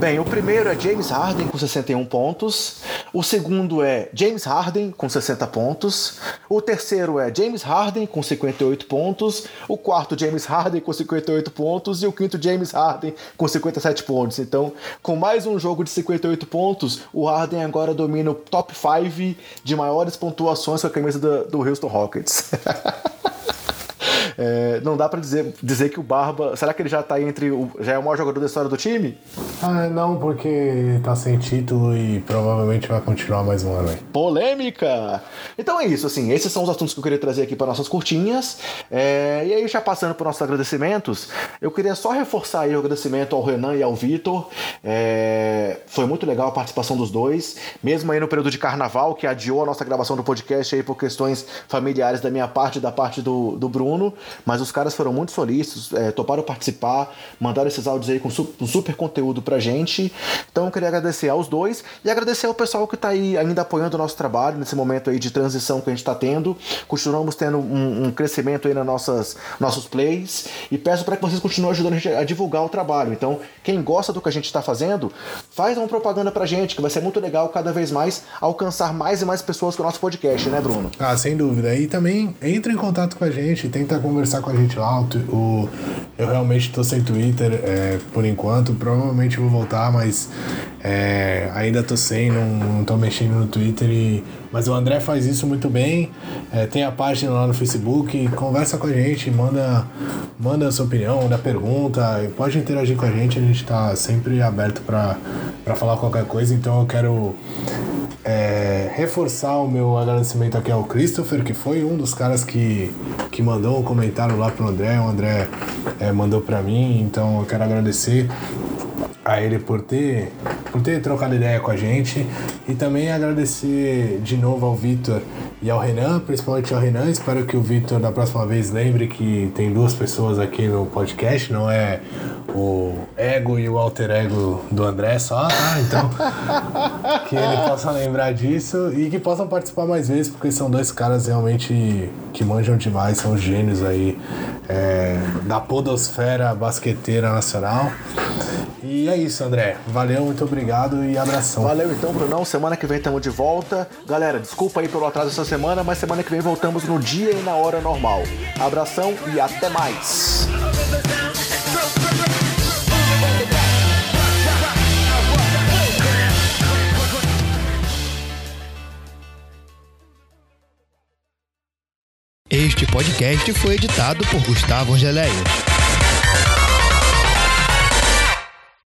Bem, o primeiro é James Harden com 61 pontos. O segundo é James Harden com 60 pontos. O terceiro é James Harden com 58 pontos. O quarto, James Harden com 58 pontos. E o quinto, James Harden com 57 pontos. Então, com mais um jogo de 58 pontos, o Harden agora domina o top 5 de maiores pontuações com a camisa do, do Houston Rockets. <laughs> É, não dá para dizer, dizer que o Barba. Será que ele já tá entre. O, já é o maior jogador da história do time? Ah, não, porque tá sem título e provavelmente vai continuar mais um ano aí. Polêmica! Então é isso, assim. Esses são os assuntos que eu queria trazer aqui para nossas curtinhas. É, e aí, já passando por nossos agradecimentos, eu queria só reforçar aí o agradecimento ao Renan e ao Vitor. É, foi muito legal a participação dos dois, mesmo aí no período de carnaval, que adiou a nossa gravação do podcast aí por questões familiares da minha parte e da parte do, do Bruno. Mas os caras foram muito solícitos, é, toparam participar, mandaram esses áudios aí com su um super conteúdo pra gente. Então eu queria agradecer aos dois e agradecer ao pessoal que tá aí ainda apoiando o nosso trabalho nesse momento aí de transição que a gente tá tendo. Continuamos tendo um, um crescimento aí nas nossas nossos plays e peço para que vocês continuem ajudando a gente a divulgar o trabalho. Então, quem gosta do que a gente está fazendo, faz uma propaganda pra gente, que vai ser muito legal cada vez mais alcançar mais e mais pessoas com o nosso podcast, né, Bruno? Ah, sem dúvida. E também entre em contato com a gente, tenta conversar com a gente lá. O, o eu realmente estou sem Twitter é, por enquanto. Provavelmente vou voltar, mas é, ainda tô sem, não, tô mexendo no Twitter. E, mas o André faz isso muito bem. É, tem a página lá no Facebook. Conversa com a gente, manda, manda a sua opinião, manda pergunta. Pode interagir com a gente, a gente está sempre aberto para falar qualquer coisa. Então eu quero é, reforçar o meu agradecimento aqui ao Christopher, que foi um dos caras que, que mandou um comentário lá pro André. O André é, mandou para mim, então eu quero agradecer a ele por ter, por ter trocado ideia com a gente e também agradecer de novo ao Vitor e ao Renan, principalmente ao Renan. Espero que o Vitor da próxima vez lembre que tem duas pessoas aqui no podcast, não é o ego e o alter ego do André só, tá? Então, <laughs> que ele possa lembrar disso e que possam participar mais vezes, porque são dois caras realmente que manjam demais, são gênios aí é, da podosfera basqueteira nacional. E é isso, André. Valeu, muito obrigado e abração. Valeu então, Brunão. Semana que vem estamos de volta. Galera, desculpa aí pelo atraso essa semana, mas semana que vem voltamos no dia e na hora normal. Abração e até mais. Este podcast foi editado por Gustavo Angeléia.